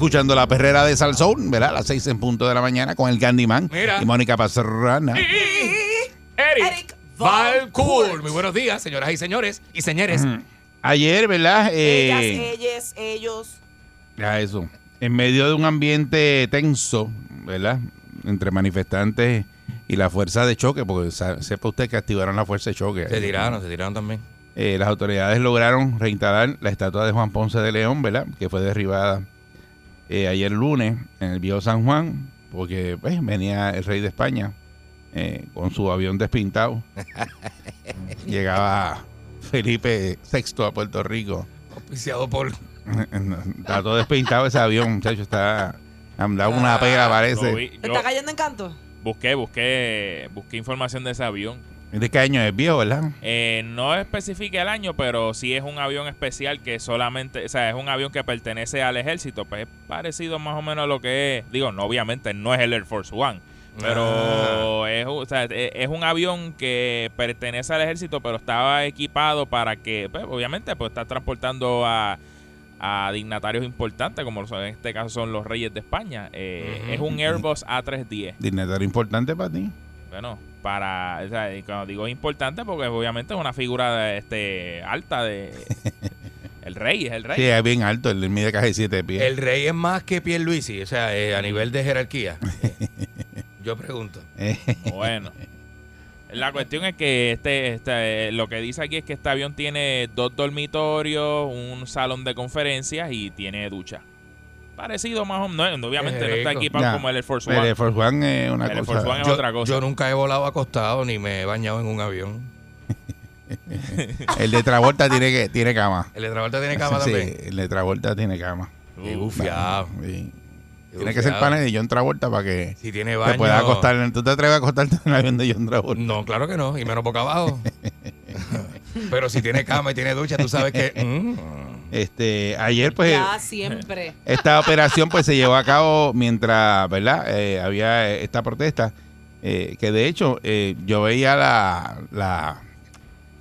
Escuchando la perrera de Salsoul, ¿verdad? A las seis en punto de la mañana con el Candyman Mira. y Mónica Pastrana. Eric Valcourt. Muy buenos días, señoras y señores y señores. Ayer, ¿verdad? Eh, Ellas, ellas, ellos. ya eso. En medio de un ambiente tenso, ¿verdad? Entre manifestantes y la fuerza de choque, porque sepa usted que activaron la fuerza de choque. Se tiraron, se tiraron también. Eh, las autoridades lograron reinstalar la estatua de Juan Ponce de León, ¿verdad? Que fue derribada eh, ayer lunes en el viejo San Juan, porque pues, venía el rey de España eh, con su avión despintado. Llegaba Felipe VI a Puerto Rico. Auspiciado por. Está todo despintado ese avión, muchacho. Está. Han dado una pega, Lo parece. vi. ¿Te Yo está cayendo en canto? busqué, busqué, busqué información de ese avión. ¿De qué año es viejo, verdad? Eh, no especifica el año, pero sí es un avión especial que solamente, o sea, es un avión que pertenece al ejército. Pues es parecido más o menos a lo que es. Digo, no, obviamente no es el Air Force One. Pero es, o sea, e- es un avión que pertenece al ejército, pero estaba equipado para que, pues, obviamente, pues está transportando a, a dignatarios importantes, como en este caso son los reyes de España. Eh. Es un Airbus A310. Dignatario importante para ti. Bueno, para, o sea, y cuando digo importante, porque obviamente es una figura de, este alta de el rey, es el rey. Sí, es bien alto. Él mide casi siete pies. El rey es más que Pierluisi, o sea, eh, a nivel de jerarquía. Eh, Yo pregunto. Bueno. La cuestión es que este, este, eh, lo que dice aquí es que este avión tiene dos dormitorios, un salón de conferencias y tiene ducha. Parecido más o menos, no, obviamente no está equipado Ya. como el Air Force el One. Air Force One es una El Air cosa. Force One es Yo, otra cosa. yo nunca he volado acostado ni me he bañado en un avión. El de Travolta tiene que tiene cama. El de Travolta tiene cama Sí, también. el de Travolta tiene cama. Qué bufiado. Sí. Tiene que ser pana de John Travolta para que Si tiene te baño. pueda acostar. ¿Tú te atreves a acostarte en el avión de John Travolta? No, claro que no, y menos boca abajo. Pero si tiene cama y tiene ducha, tú sabes que. mm, Este, ayer pues Ya siempre. esta operación pues se llevó a cabo mientras, ¿verdad? Eh, había esta protesta eh, que de hecho eh, yo veía la, la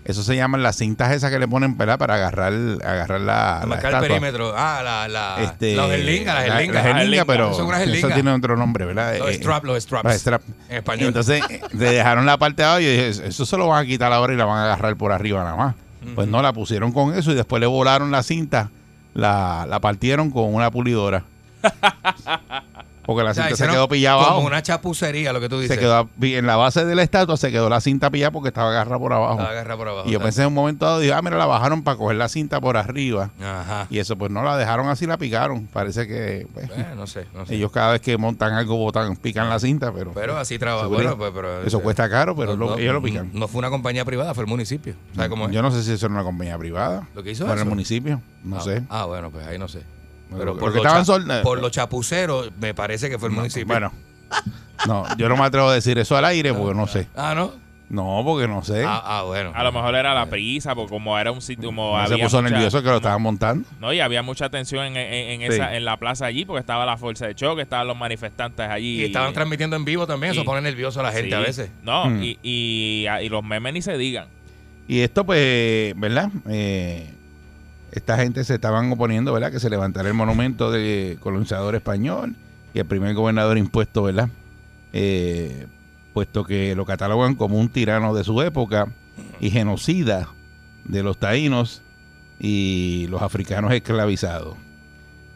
eso se llaman las cintas esas que le ponen, ¿verdad? Para agarrar agarrar la, la marcar el perímetro. Ah, la. la Este, los gerlingas, las la- gerlingas. las gerlingas, pero Son unas eso tiene otro nombre, ¿verdad? Los Eh, straps, los straps. los straps. En español. Entonces, eh, le dejaron la parte de abajo y yo dije, eso se lo van a quitar ahora y la van a agarrar por arriba nada más. Pues no, la pusieron con eso y después le volaron la cinta, la, la partieron con una pulidora. Porque la O sea, cinta se quedó pillada Como abajo. una chapucería, lo que tú dices. Se quedó en la base de la estatua, se quedó la cinta pillada porque estaba agarrada por abajo. La agarra por abajo. Y yo pensé en un momento dado, dije, ah, mira, la bajaron para coger la cinta por arriba. Ajá. Y eso, pues no la dejaron así, la picaron. Parece que pues, Eh, no sé, no sé. ellos cada vez que montan algo, botan, pican la cinta, pero, Pero así trabaja. Bueno, pues, pero, eso cuesta caro, pero no, lo- no, ellos lo pican. No fue una compañía privada, fue el municipio. ¿Sabes cómo es? Yo no sé si eso era una compañía privada. ¿Lo que hizo Para el eso? municipio, no ah, sé. Ah, bueno, pues ahí no sé. Pero por, los estaban cha- sol- por los chapuceros, me parece que fue el municipio. Bueno, no, yo no me atrevo a decir eso al aire porque no sé. Ah, ¿no? No, porque no sé. Ah, ah, bueno. A lo mejor era la prisa, porque como era un sitio, como No se había puso mucha- nervioso que lo estaban montando. No, y había mucha tensión en, en- en Sí. esa, en la plaza allí, porque estaba la fuerza de choque, estaban los manifestantes allí. Y estaban transmitiendo en vivo también, eso pone nervioso a la gente Sí. a veces. No, Mm. y, y, y los memes ni se digan. Y esto, pues, ¿verdad? Eh, esta gente se estaban oponiendo, ¿verdad? Que se levantara el monumento del colonizador español y el primer gobernador impuesto, ¿verdad? Eh, puesto que lo catalogan como un tirano de su época y genocida de los taínos y los africanos esclavizados.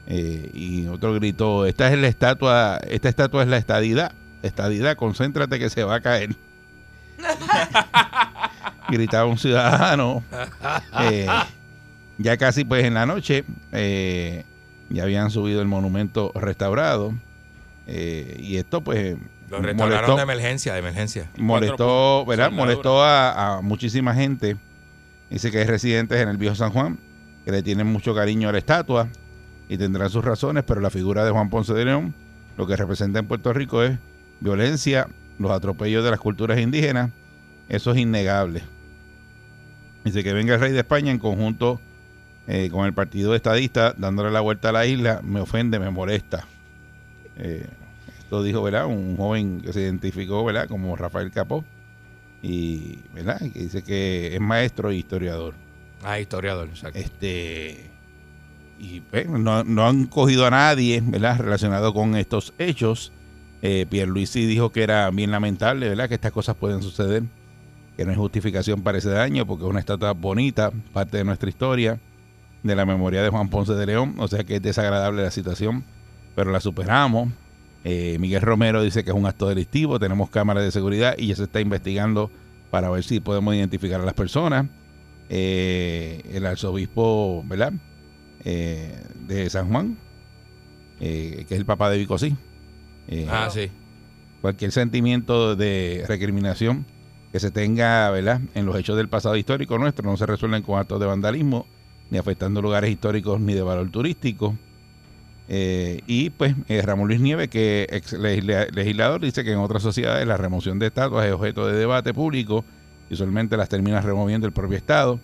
Eh, y otro gritó, esta es la estatua, esta estatua es la estadidad, estadidad, concéntrate que se va a caer. gritaba un ciudadano. Eh, ya casi pues en la noche eh, ya habían subido el monumento restaurado. Eh, y esto pues Lo restauraron molestó, de emergencia, de emergencia. molestó, ¿verdad? molestó a, a muchísima gente. Dice que hay residentes en el viejo San Juan que le tienen mucho cariño a la estatua y tendrán sus razones, pero la figura de Juan Ponce de León, lo que representa en Puerto Rico es violencia, los atropellos de las culturas indígenas, eso es innegable. Dice que venga el rey de España en conjunto eh, con el partido estadista dándole la vuelta a la isla, me ofende, me molesta. Eh, esto dijo, ¿verdad? Un joven que se identificó, ¿verdad? Como Rafael Capó y, ¿verdad? Que dice que es maestro e historiador. Ah, historiador, exacto. Este y pues, no, no han cogido a nadie, ¿verdad? Relacionado con estos hechos. Eh, Pierluisi dijo que era bien lamentable, ¿verdad? Que estas cosas pueden suceder, que no hay justificación para ese daño, porque es una estatua bonita, parte de nuestra historia, de la memoria de Juan Ponce de León, o sea que es desagradable la situación, pero la superamos. Eh, Miguel Romero dice que es un acto delictivo, tenemos cámaras de seguridad y ya se está investigando para ver si podemos identificar a las personas. Eh, el arzobispo, ¿verdad? Eh, de San Juan, que es el papá de Vicosí. Eh, Ah, sí. cualquier sentimiento de recriminación que se tenga, ¿verdad? En los hechos del pasado histórico nuestro no se resuelven con actos de vandalismo, ni afectando lugares históricos ni de valor turístico. Eh, y pues eh, Ramón Luis Nieves, que ex legisla- legislador, dice que en otras sociedades la remoción de estatuas es objeto de debate público y usualmente las termina removiendo el propio Estado.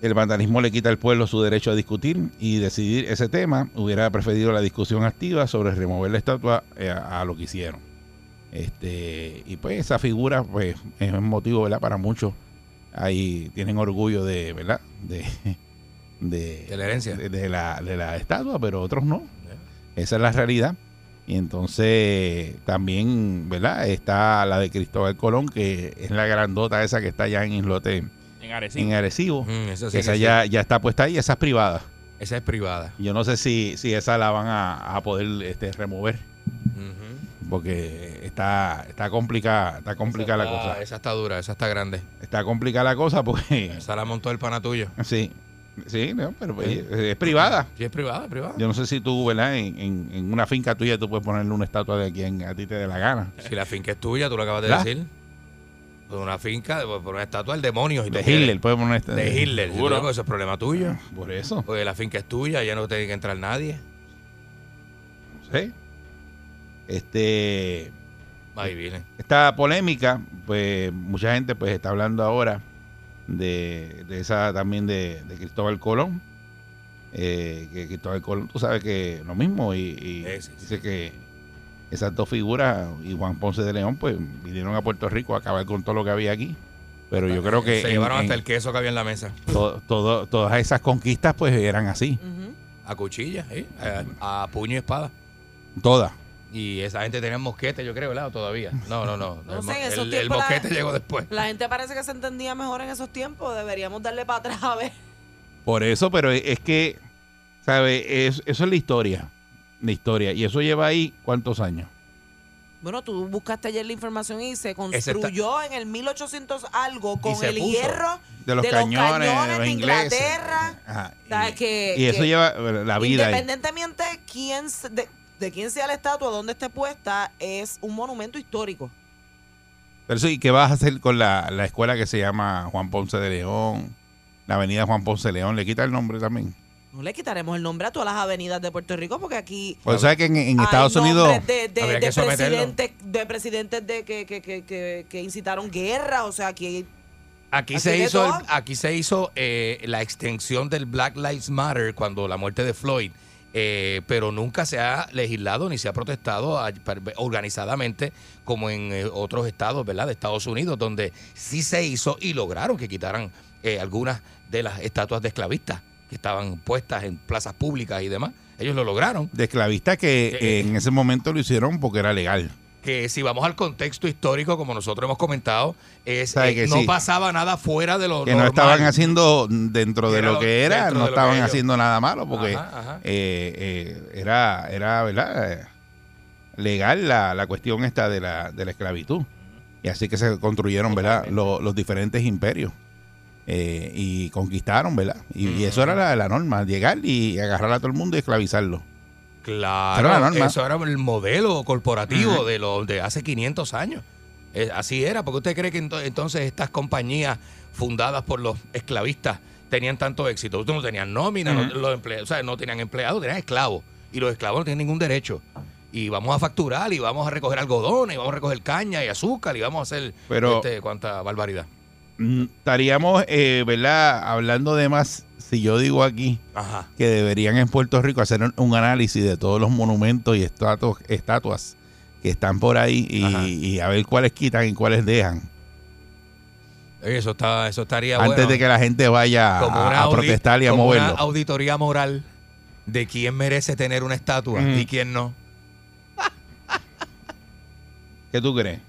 El vandalismo le quita al pueblo su derecho a discutir y decidir ese tema. Hubiera preferido la discusión activa sobre remover la estatua eh, a, a lo que hicieron. Este, y pues esa figura pues es un motivo, ¿verdad? Para muchos. Ahí tienen orgullo de, ¿verdad? De, de, De la herencia. de, de la, de la estatua, pero otros no. Esa es la realidad. Y entonces también, ¿verdad? Está la de Cristóbal Colón, que es la grandota esa que está allá en Islote, En Arecibo. en Arecibo. Mm, sí esa sí. ya, ya está puesta ahí, esa es privada. Esa es privada. Yo no sé si, si esa la van a, a poder este, remover. Porque está, está complicada, está complicada la cosa. Esa está dura, esa está grande. Está complicada la cosa porque, Esa la montó el pana tuyo. sí, sí, no, pero pues, es privada. Sí, es privada, es privada. Yo no sé si tú, ¿verdad? En, en- en una finca tuya tú puedes ponerle una estatua de quien a ti te dé la gana. Si la finca es tuya, tú lo acabas de ¿La? decir. Una finca, por una estatua del demonio. si De. Hitler, puedes poner esta- De Hitler. Seguro. quieres, Eso es problema tuyo. Por eso, Porque la finca es tuya, ya no tiene que entrar nadie. ¿sí? Este, Ahí viene. esta polémica, pues mucha gente pues está hablando ahora de, de esa también de, de Cristóbal Colón. Eh, que Cristóbal Colón, tú sabes que lo mismo, y, y Sí, sí, sí. dice que esas dos figuras y Juan Ponce de León, pues vinieron a Puerto Rico a acabar con todo lo que había aquí. Pero yo creo que Se en- llevaron en hasta el queso que había en la mesa. to- todo- todas esas conquistas pues eran así. A cuchilla, ¿eh? a, a puño y espada. todas. Y esa gente tenía mosquete, yo creo, ¿verdad? ¿O todavía. No, no, no. No el, sé, mo- en esos el- el tiempos la- mosquete llegó después. La gente parece que se entendía mejor en esos tiempos. Deberíamos darle para atrás a ver. Por eso, pero es que, ¿sabes? Es- eso es la historia. La historia. Y eso lleva ahí cuántos años. Bueno, tú buscaste ayer la información y se está- construyó en el 1800 algo con el hierro De los cañones, de los ingleses. Inglaterra. Ajá. O sea, Y, que- y eso que lleva eh, la vida ahí. Independientemente quién, se- de, de quién sea la estatua, dónde esté puesta, es un monumento histórico. Pero ¿y qué vas a hacer con la, la escuela que se llama Juan Ponce de León? La avenida Juan Ponce de León. ¿Le quita el nombre también? No le quitaremos el nombre a todas las avenidas de Puerto Rico porque aquí O sea que en, en hay Estados Unidos... de, de- Habría de que someterlo. presidentes, de presidentes de que, que, que, que, que incitaron guerra. O sea, aquí Aquí Aquí se hizo, el- aquí se hizo eh, la extensión del Black Lives Matter cuando la muerte de Floyd, eh, pero nunca se ha legislado ni se ha protestado a- organizadamente como en eh, otros estados, ¿verdad? De Estados Unidos, donde sí se hizo y lograron que quitaran eh, algunas de las estatuas de esclavistas que estaban puestas en plazas públicas y demás. Ellos lo lograron. de esclavistas que Eh, eh, en ese momento lo hicieron porque era legal. Que si vamos al contexto histórico, como nosotros hemos comentado, es, eh, que no sí. pasaba nada fuera de lo Que no normal. estaban haciendo dentro de Era lo que era, no estaban haciendo nada malo porque Ajá, ajá. eh, eh, era, era, ¿verdad? Legal la, la cuestión esta de la, de la esclavitud. Y así que se construyeron, ¿verdad? Lo- los diferentes imperios. Y conquistaron, ¿verdad? Y, y eso era la, la norma, llegar y agarrar a todo el mundo y esclavizarlo. Claro, la norma. eso era el modelo corporativo de lo de hace 500 años. Eh, así era, porque usted cree que ento- entonces estas compañías fundadas por los esclavistas tenían tanto éxito. Ustedes no tenían nómina, no, los emple- o sea, no tenían empleados, tenían esclavos. Y los esclavos no tenían ningún derecho. Y vamos a facturar, y vamos a recoger algodones, y vamos a recoger caña y azúcar, y vamos a hacer Pero- este, cuánta barbaridad. Mm, Estaríamos, eh, ¿verdad? Hablando de más, si yo digo aquí Ajá. que deberían en Puerto Rico hacer un, análisis de todos los monumentos y estatuas, estatuas que están por ahí y, y a ver cuáles quitan y cuáles dejan. Eso está, eso estaría antes bueno. de que la gente vaya a, protestar y a como una moverlo. auditoría moral de quién merece tener una estatua Ujú. y quién no. ¿Qué tú crees?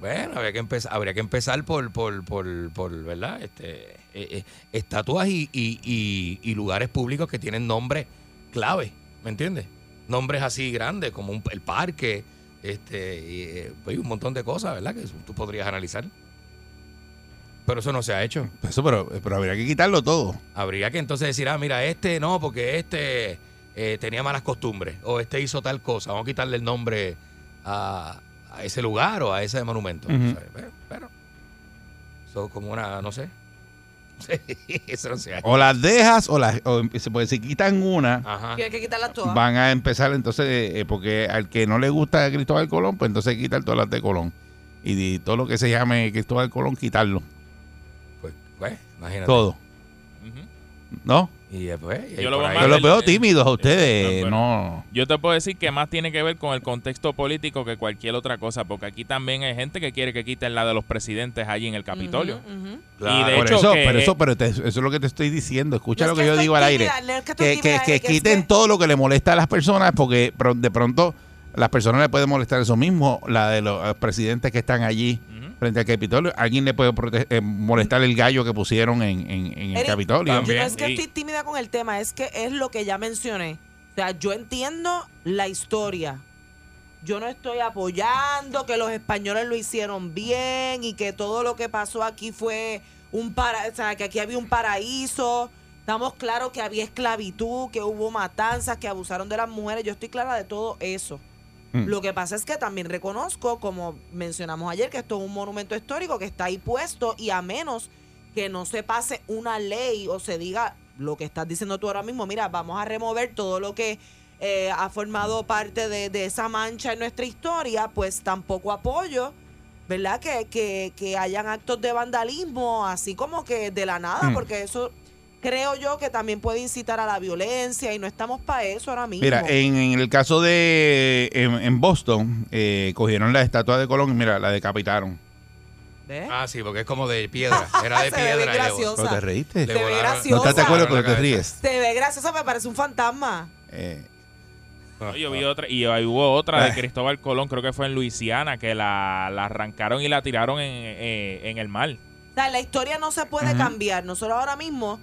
Bueno, habría que empezar, habría que empezar por, por, por, por ¿verdad? Este, eh, eh, estatuas y, y, y- y lugares públicos que tienen nombres clave, ¿me entiendes? Nombres así grandes como un- el parque, este, y, eh, un montón de cosas, ¿verdad? Que tú podrías analizar. Pero eso no se ha hecho. Eso, pero, pero habría que quitarlo todo. Habría que entonces decir, ah, mira, este no, porque este eh, tenía malas costumbres, o este hizo tal cosa, vamos a quitarle el nombre a, a ese lugar o a ese monumento. Ujú. O sea, pero, pero, eso es como una, no sé. eso no se ha hecho. O las dejas o las o, se puede si quitan una Ajá. Que hay que quitarlas todas. van a empezar entonces eh, porque al que no le gusta Cristóbal Colón pues entonces quitar todas las de Colón y de todo lo que se llame Cristóbal Colón quitarlo Pues, pues, imagínate. todo. ¿no? Y después, y Yo lo ahí- los veo el- tímidos a ustedes no, bueno. no Yo te puedo decir que más tiene que ver con el contexto político que cualquier otra cosa, porque aquí también hay gente que quiere que quiten la de los presidentes allí en el Capitolio. Claro. Y de por hecho, eso que- pero eso pero te- eso es lo que te estoy diciendo escucha No lo que, yo digo al aire tímida, no es que que, que- quiten que- todo lo que le molesta a las personas porque de pronto las personas le pueden molestar eso mismo la de los eh, presidentes que están allí. Frente al Capitolio. Alguien le puede eh, molestar el gallo que pusieron en, en- en el Eric, Capitolio. También. no es que estoy tímida con el tema, es que es lo que ya mencioné. O sea, yo entiendo la historia. Yo no estoy apoyando que los españoles lo hicieron bien y que todo lo que pasó aquí fue un para, o sea, que aquí había un paraíso. Estamos claros que había esclavitud, que hubo matanzas, que abusaron de las mujeres. Yo estoy clara de todo eso. Mm. Lo que pasa es que también reconozco, como mencionamos ayer, que esto es un monumento histórico que está ahí puesto y a menos que no se pase una ley o se diga lo que estás diciendo tú ahora mismo, mira, vamos a remover todo lo que eh, ha formado parte de, de esa mancha en nuestra historia, pues tampoco apoyo, ¿verdad? Que, que, que hayan actos de vandalismo, así como que de la nada, Mm. porque eso creo yo que también puede incitar a la violencia y no estamos para eso ahora mismo. Mira, en, en el caso de en, en Boston, eh, cogieron la estatua de Colón y mira, la decapitaron. ¿Ves? Ah, sí, porque es como de piedra. Era de Se ve bien piedra. y le- graciosa. ¿Pero te reíste? Se ve volaron- No graciosa. estás de acuerdo, pero la te ríes. Se ve graciosa, me parece un fantasma. Eh, No, yo vi otra, y hubo otra de Ah. Cristóbal Colón, creo que fue en Luisiana, que la, la arrancaron y la tiraron en, eh, en el mar. O sea, la historia no se puede Ujú. cambiar. Nosotros ahora mismo,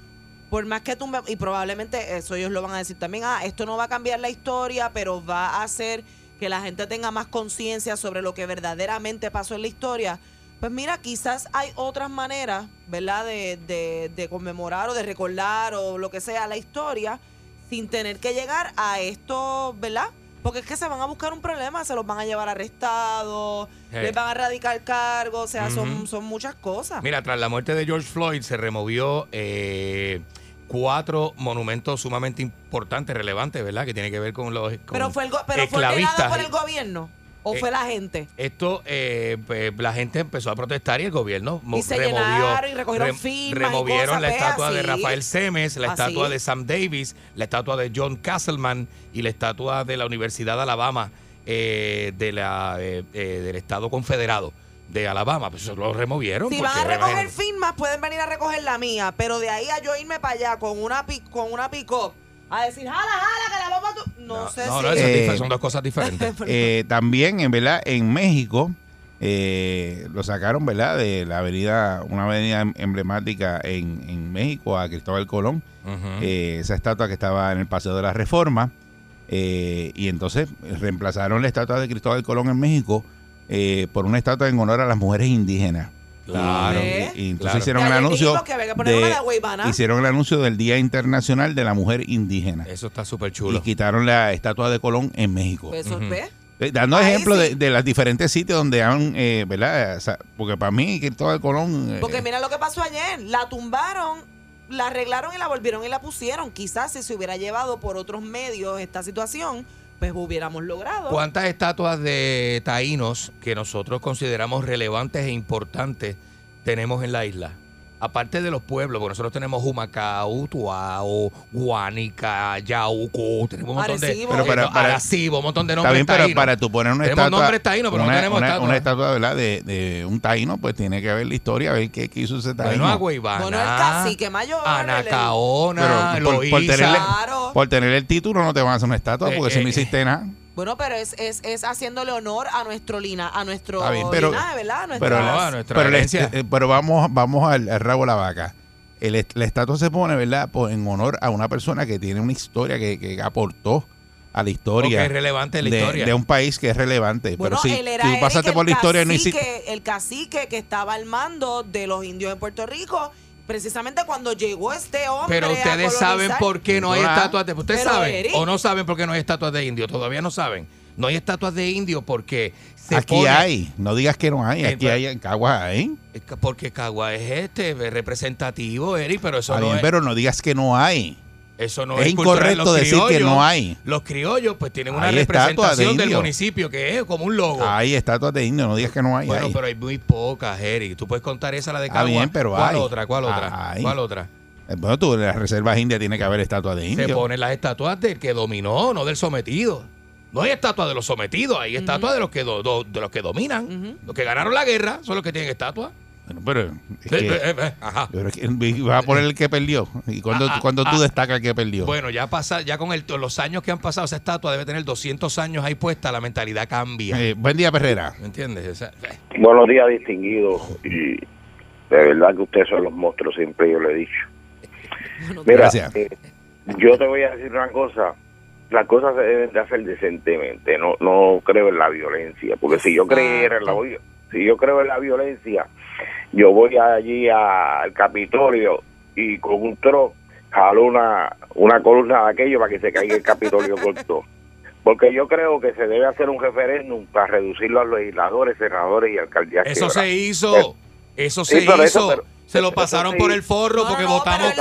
por más que tumbe, y probablemente eso ellos lo van a decir también, ah, esto no va a cambiar la historia, pero va a hacer que la gente tenga más conciencia sobre lo que verdaderamente pasó en la historia. Pues mira, quizás hay otras maneras, ¿verdad?, de, de, de conmemorar o de recordar o lo que sea la historia sin tener que llegar a esto, ¿verdad? Porque es que se van a buscar un problema, se los van a llevar arrestados, les van a radicar cargos, o sea, son, son muchas cosas. Mira, tras la muerte de George Floyd se removió eh, cuatro monumentos sumamente importantes, relevantes, ¿verdad? Que tiene que ver con los con Pero fue, el go- pero fue esclavistas. por el gobierno o Eh, fue la gente. Esto, eh, pues, la gente empezó a protestar y el gobierno Y se llenaron y recogieron rem- firmas y removieron cosas, la estatua de. Rafael Semes, la Así. estatua de Sam Davis, la estatua de John Castleman y la estatua de la Universidad de Alabama eh, de la, eh, eh, del Estado Confederado de Alabama. Pues eso lo removieron. Si van a recoger firmas, pueden venir a recoger la mía, pero de ahí a yo irme para allá con una pi- con una pick-up a decir, jala, jala, que la vamos a... tu-". No, sé no, si... no, eso es Eh, son dos cosas diferentes. eh, también, en verdad, en México eh, lo sacaron, ¿verdad? De la avenida, una avenida em- emblemática en, en México, a Cristóbal Colón. Eh, esa estatua que estaba en el Paseo de la Reforma. eh, y entonces reemplazaron la estatua de Cristóbal Colón en México eh, por una estatua en honor a las mujeres indígenas. Claro. ¿Eh? Y, y entonces claro. hicieron Y el anuncio que que de, hicieron el anuncio del Día Internacional de la Mujer Indígena Eso está súper y chulo. quitaron la estatua de Colón en México. Pues eso. Eh, Dando ahí ejemplos sí. de, de los diferentes sitios donde han, eh, ¿verdad? O sea, porque para mí Cristóbal Colón... eh, Porque mira lo que pasó ayer. La tumbaron, la arreglaron y la volvieron y la pusieron. Quizás si se hubiera llevado por otros medios esta situación, pues hubiéramos logrado. ¿Cuántas estatuas de taínos que nosotros consideramos relevantes e importantes tenemos en la isla? Aparte de los pueblos, porque nosotros tenemos Humacao, Tuao, Guánica, Yauco, tenemos un montón de... Pero para- eh, para- Arecibo, un montón de Está nombres bien, pero taínos. para tú poner una Tenemos estatua... nombres taínos, pero no una, tenemos una- estatua. una estatua, ¿verdad? De, de un taíno, pues tiene que ver la historia, ver qué, qué hizo ese taíno. Bueno, Bueno, el cacique mayor. Anacaona, Pero por- por tenerle- Claro. Por tener el título no te van a hacer una estatua, Eh, porque si eh, no hiciste nada. Bueno, pero es, es, es haciéndole honor a nuestro lina, a nuestro Está bien, pero- linaje, ¿verdad? A nuestra- Pero, No, a nuestra pero, el herencia. est- eh, pero vamos, vamos al, al rabo de la vaca. El, est- la estatua se pone, ¿verdad? Pues en honor a una persona que tiene una historia que, que aportó a la historia. Porque es relevante la de, historia. de un país que es relevante. Bueno, pero si, él era si tú pasaste Eric, por la historia y no cacique- hiciste. El cacique que estaba al mando de los indios de Puerto Rico, precisamente cuando llegó este hombre Pero a ustedes saben por qué no hay estatuas de... ¿Ustedes Pero, saben Eric. o no saben por qué no hay estatuas de indios? Todavía no saben. No hay estatuas de indios porque se Aquí pone- hay. No digas que no hay. Aquí hay en Caguas hay. Porque Cagua es este es representativo, Eric, pero eso no es... pero no digas que no hay. Eso no es es, cultural. incorrecto Los decir que criollos- no hay. Los criollos pues tienen una Hay estatuas de representación del municipio que es como un logo. Hay estatuas de indios. No digas que no hay. bueno, hay. pero hay muy pocas, Eric. Tú puedes contar esa, la de Está Cagua. bien, pero ¿Cuál hay. otra? ¿Cuál otra? Hay. ¿Cuál otra? Eh, Bueno, tú en las reservas indias tiene que haber estatuas de Se indios. ponen las estatuas del que dominó, no del sometido. No hay estatuas de los sometidos, hay estatuas de los que do- do- de los que dominan. Los que ganaron la guerra son los que tienen estatuas. Bueno, pero es Eh, que- eh, eh, Ajá. pero es que vas a poner el que perdió. ¿Y cuando, Ah, ah, cuando tú ah. destacas el que perdió? Bueno, ya pasa, ya con el- los años que han pasado, esa estatua debe tener 200 años ahí puesta, la mentalidad cambia. Eh, buen día, Perrera. ¿Me entiendes? O sea, eh, Buenos días, distinguidos. Y de verdad que ustedes son los monstruos, siempre yo lo he dicho. Mira, Gracias. eh, yo te voy a decir una cosa. Las cosas se deben de hacer decentemente. No no creo en la violencia. Porque si yo creyera en la si yo creo en la violencia, yo voy allí a- al Capitolio y con un tro jalo una, una columna de aquello para que se caiga el Capitolio con todo. Porque yo creo que se debe hacer un referéndum para reducir los legisladores, senadores y alcaldías. eso se hizo. Eso Sí, se hizo. eso, pero- se lo eso pasaron sí. por el forro No, porque no, votamos que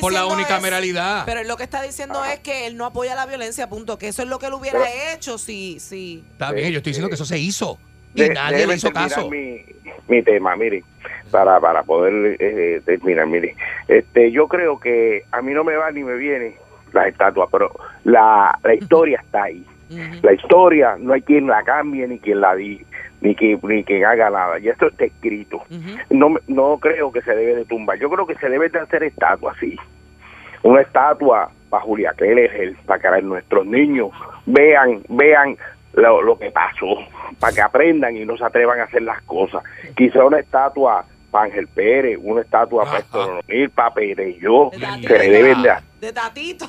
por la diciendo es- unicameralidad. Pero él lo que está diciendo es que él no apoya la violencia, punto. Que eso es lo que él hubiera hecho si, si. Está bien, yo estoy diciendo que eso se hizo. Y De- nadie le hizo caso. Mi, mi tema, mire, para, para poder eh, terminar, mire. Este, yo creo que a mí no me va ni me viene las estatuas, pero la, la historia está ahí. La historia no hay quien la cambie ni quien la di, ni que ni quien haga nada. Y esto está escrito. Ujú. No, me- no creo que se debe de tumbar. Yo creo que se debe de hacer estatuas, sí. Una estatua para Julia Keller, para que nuestros niños vean, vean lo, lo que pasó, para que aprendan y no se atrevan a hacer las cosas. Quizá una estatua para Ángel Pérez, una estatua para. Héctor para Pereyó, Tatito. le deben de De Tatito.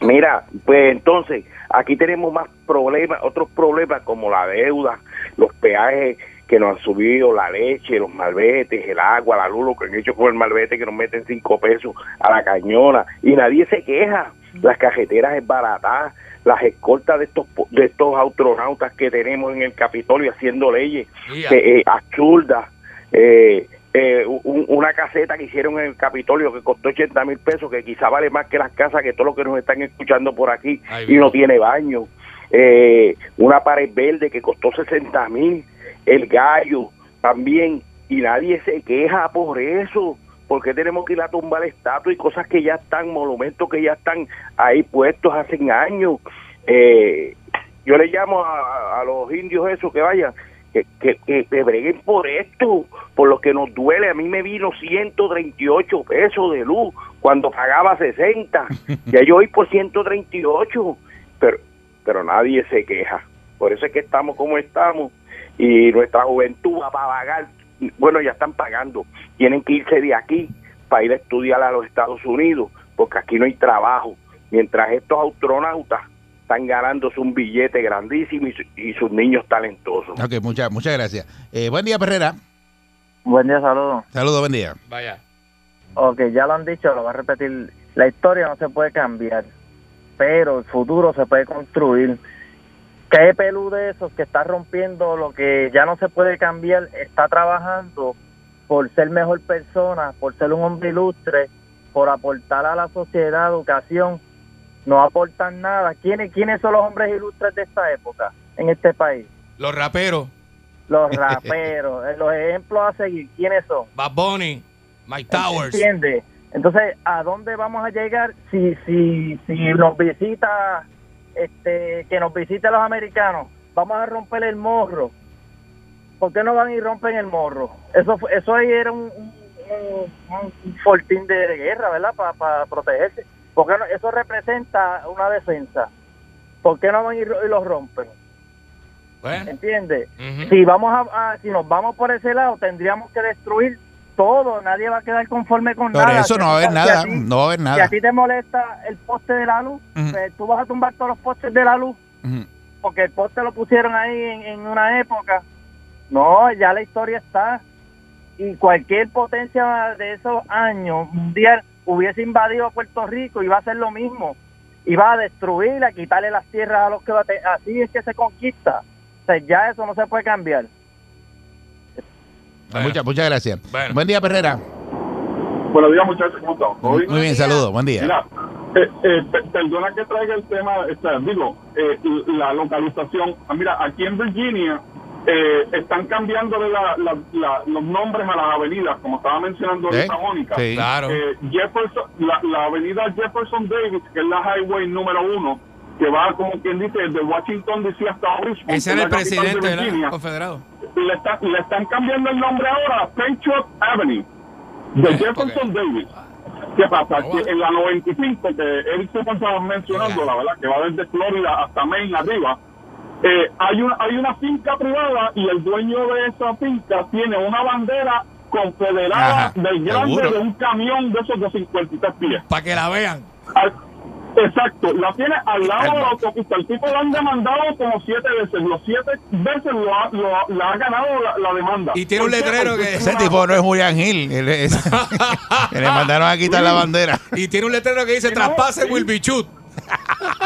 Mira, pues entonces aquí tenemos más problemas, otros problemas como la deuda, los peajes que nos han subido, la leche, los malbetes, el agua, la luz, lo que han hecho con el malvete que nos meten cinco pesos a la cañona y nadie se queja. Las cajeteras es barata, las escoltas de estos de estos astronautas que tenemos en el Capitolio haciendo leyes Ya. eh, eh, absurdas. Eh, eh, un- una caseta que hicieron en el Capitolio que costó 80 mil pesos, que quizá vale más que las casas que todos los que nos están escuchando por aquí Ay, y no tiene baño. Eh, una pared verde que costó 60 mil, el gallo también, y nadie se queja por eso. Porque tenemos que ir a tumbar estatuas y cosas que ya están, monumentos que ya están ahí puestos hace años? Eh, yo le llamo a, a los indios esos que vayan, que, que, que, que breguen por esto, por lo que nos duele. A mí me vino 138 pesos de luz cuando pagaba 60. Ya yo voy por 138, pero, pero nadie se queja. Por eso es que estamos como estamos y nuestra juventud va para pagar. Bueno, ya están pagando. Tienen que irse de aquí para ir a estudiar a los Estados Unidos, porque aquí no hay trabajo. Mientras estos astronautas están ganándose un billete grandísimo y, su- y sus niños talentosos. Ok, muchas, muchas gracias. Eh, buen día, Perrera. Buen día, saludos. Saludos, buen día. Vaya. Ok, ya lo han dicho, lo voy a repetir. La historia no se puede cambiar, pero el futuro se puede construir. ¿Qué pelú de esos que está rompiendo lo que ya no se puede cambiar está trabajando por ser mejor persona, por ser un hombre ilustre, por aportar a la sociedad, educación? No aportan nada. ¿Quiénes, ¿Quiénes son los hombres ilustres de esta época en este país? Los raperos, Los raperos, eh, los ejemplos a seguir, ¿quiénes son? Bad Bunny, Mike Towers. ¿Entiende? Entonces, ¿a dónde vamos a llegar si si si nos visita este que nos visite los americanos? Vamos a romper el morro. ¿Por qué no van y rompen el morro? Eso eso ahí era un, un, un- un fortín de, guerra, ¿verdad? Para protegerse. Porque eso representa una defensa. ¿Por qué no van y, y los rompen? Bueno, ¿Entiendes? si vamos a, a- si nos vamos por ese lado tendríamos que destruir todo nadie va a quedar conforme con Por nada. eso no va a haber nada, si a ti- no va a haber si a nada. ti te molesta el poste de la luz Ujú. pues tú vas a tumbar todos los postes de la luz porque el poste lo pusieron ahí en, en una época. No ya la historia está. Y cualquier potencia de esos años mundial hubiese invadido Puerto Rico iba a hacer lo mismo. Iba a destruir, a quitarle las tierras a los que bate- así es que se conquista. O sea, ya eso no se puede cambiar Bueno. Muchas, muchas gracias. Bueno. Buen día, Perrera. Buenos días, muchachos, ¿cómo están? ¿Todo bien? Muy bien, saludos. Buen día. Mira, eh, eh, pe- perdona que traiga el tema, este, digo, eh, la localización. Ah, Mira, aquí en Virginia eh, están cambiando la, la- la- los nombres a las avenidas, como estaba mencionando ¿Eh? ahorita Mónica. Sí. Claro. Eh, Jefferson, la, la avenida Jefferson Davis, que es la highway número uno, que va, como quien dice, de Washington DC hasta Richmond. Ese era el presidente de de la Virginia, confederado. le, está- le están cambiando el nombre ahora a Patriot Avenue de Jefferson Davis. ¿Qué pasa? Que en la 95, que Eric Super estaba mencionando, la verdad, que va desde Florida hasta Maine arriba, eh, hay, una, hay una finca privada y el dueño de esa finca tiene una bandera confederada Ajá, del grande seguro. de un camión de esos de 53 pies. Para que la vean. Al- exacto, la tiene al lado de la autopista. El tipo lo han demandado como siete veces. Los siete veces lo ha, lo- la ha ganado la, la demanda. Y tiene un letrero que- es Ese tipo no es Julián Gil. él es- que le mandaron a quitar la bandera. Y tiene un letrero que dice traspase sí. Will Shoot.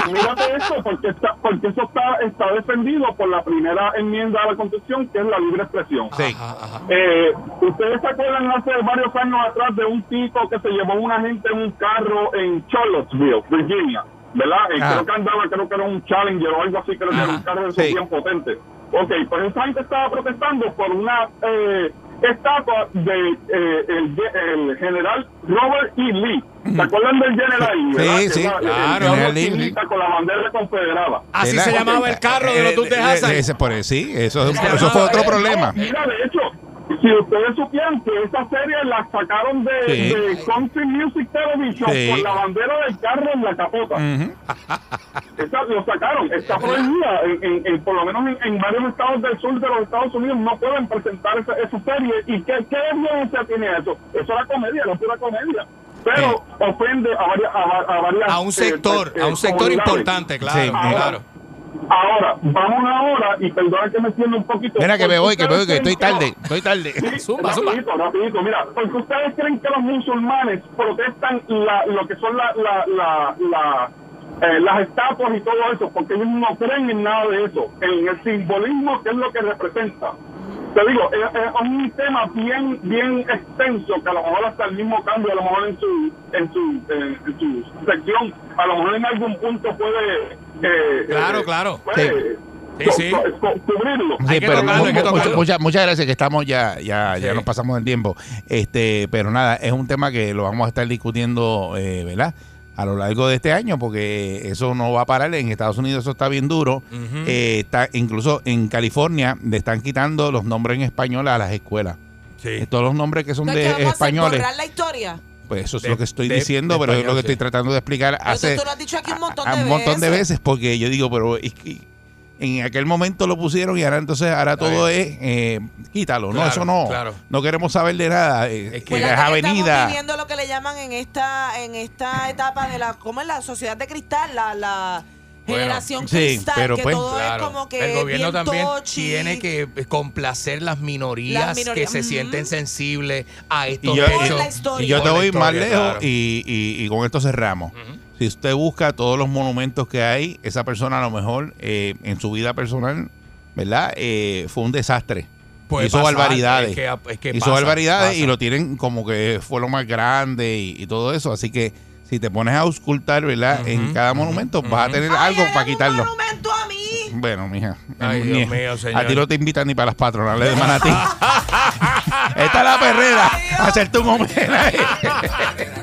Mírate eso, porque, está, porque eso está, está defendido por la primera enmienda a la Constitución, que es la libre expresión. Sí. Ajá, ajá. Eh, Ustedes se acuerdan hace varios años atrás de un tipo que se llevó una gente en un carro en Charlottesville, Virginia, ¿verdad? Eh, creo que andaba, creo que era un Challenger o algo así, creo que era un carro de Sí. bien potente. Ok, pues esa gente estaba protestando por una eh, estatua de eh, el, el general Robert E. Lee. ¿Se acuerdan del general Lee? verdad? Sí, Que sí, eh, claro. el General Lee. chinita con la bandera confederada. Así Era- se llamaba el carro de los de Eh, Hazzard. eh, ese- por eso, sí, eso, eso fue otro problema. Mira, de hecho, si ustedes supieran que esa serie la sacaron de, Sí. de Country Music Television Sí. con la bandera del carro en la capota. Esa- lo sacaron. Está prohibida. En, en- en- por lo menos en, en varios estados del sur de los Estados Unidos no pueden presentar esa, esa serie. ¿Y qué, qué evidencia tiene eso? Eso es la comedia, no es una comedia. Pero ofende a varias... A, a varias A un eh, sector, eh, a un sector comunidades. importante, claro, Sí. claro. Ahora, vamos ahora, y perdona que me extienda un poquito. Mira que me voy, que me voy, que estoy tarde, estoy tarde. Sí, Zumba, zumba. rapidito, rapidito. Mira, porque ustedes creen que los musulmanes protestan la, lo que son la, la, la, la, eh, las estatuas y todo eso, porque ellos no creen en nada de eso, en el simbolismo que es lo que representa. Te digo, es, es un tema bien bien extenso que a lo mejor hasta el mismo cambio, a lo mejor en su en su, eh, en su sección, a lo mejor en algún punto puede... eh, Claro, eh, claro. puede Sí, sí. co- co- cubrirlo. Sí, pero tocarlo, muchas, muchas gracias que estamos ya, ya, ya nos pasamos el tiempo. Este, pero nada, es un tema que lo vamos a estar discutiendo, eh, ¿verdad? A lo largo de este año, porque eso no va a parar. En Estados Unidos eso está bien duro. Eh, está, incluso en California le están quitando los nombres en español a las escuelas. Eh, Sí. Todos los nombres que son de ¿qué vamos a hacer? españoles. ¿Borrar la historia? Pues eso es De- lo que estoy de- diciendo, de pero es lo que estoy tratando de explicar hace tú lo has dicho aquí un montón a- de un montón de veces. veces, porque yo digo, pero es que en aquel momento lo pusieron y ahora entonces ahora todo es eh, quítalo, no, eso no, claro. no queremos saber de nada, eh, Es que Acuérdate las Estamos avenidas, viviendo lo que le llaman en esta en esta etapa de la ¿cómo es la sociedad de cristal? La la generación sí, cristal, pero que pues, todo Claro. es como que el gobierno bien también tiene que complacer las minorías, Las minorías, que se sienten sensibles a estos Y yo, hechos. la historia. y yo te voy más lejos claro. y, y- y con esto cerramos. Si usted busca todos los monumentos que hay, esa persona a lo mejor eh, en su vida personal, ¿verdad? Eh, fue un desastre. Puede hizo pasar, barbaridades. es que- es que hizo pasa, barbaridades pasa. y lo tienen como que fue lo más grande y, y todo eso. Así que si te pones a auscultar, ¿verdad? En cada monumento vas a tener Ay, algo para un quitarlo. monumento a mí. Bueno, mija. Ay, Dios mío, señor. A ti no te invitan ni para las patronales de Manatí. Esta es la perrera. Hacerte un homenaje.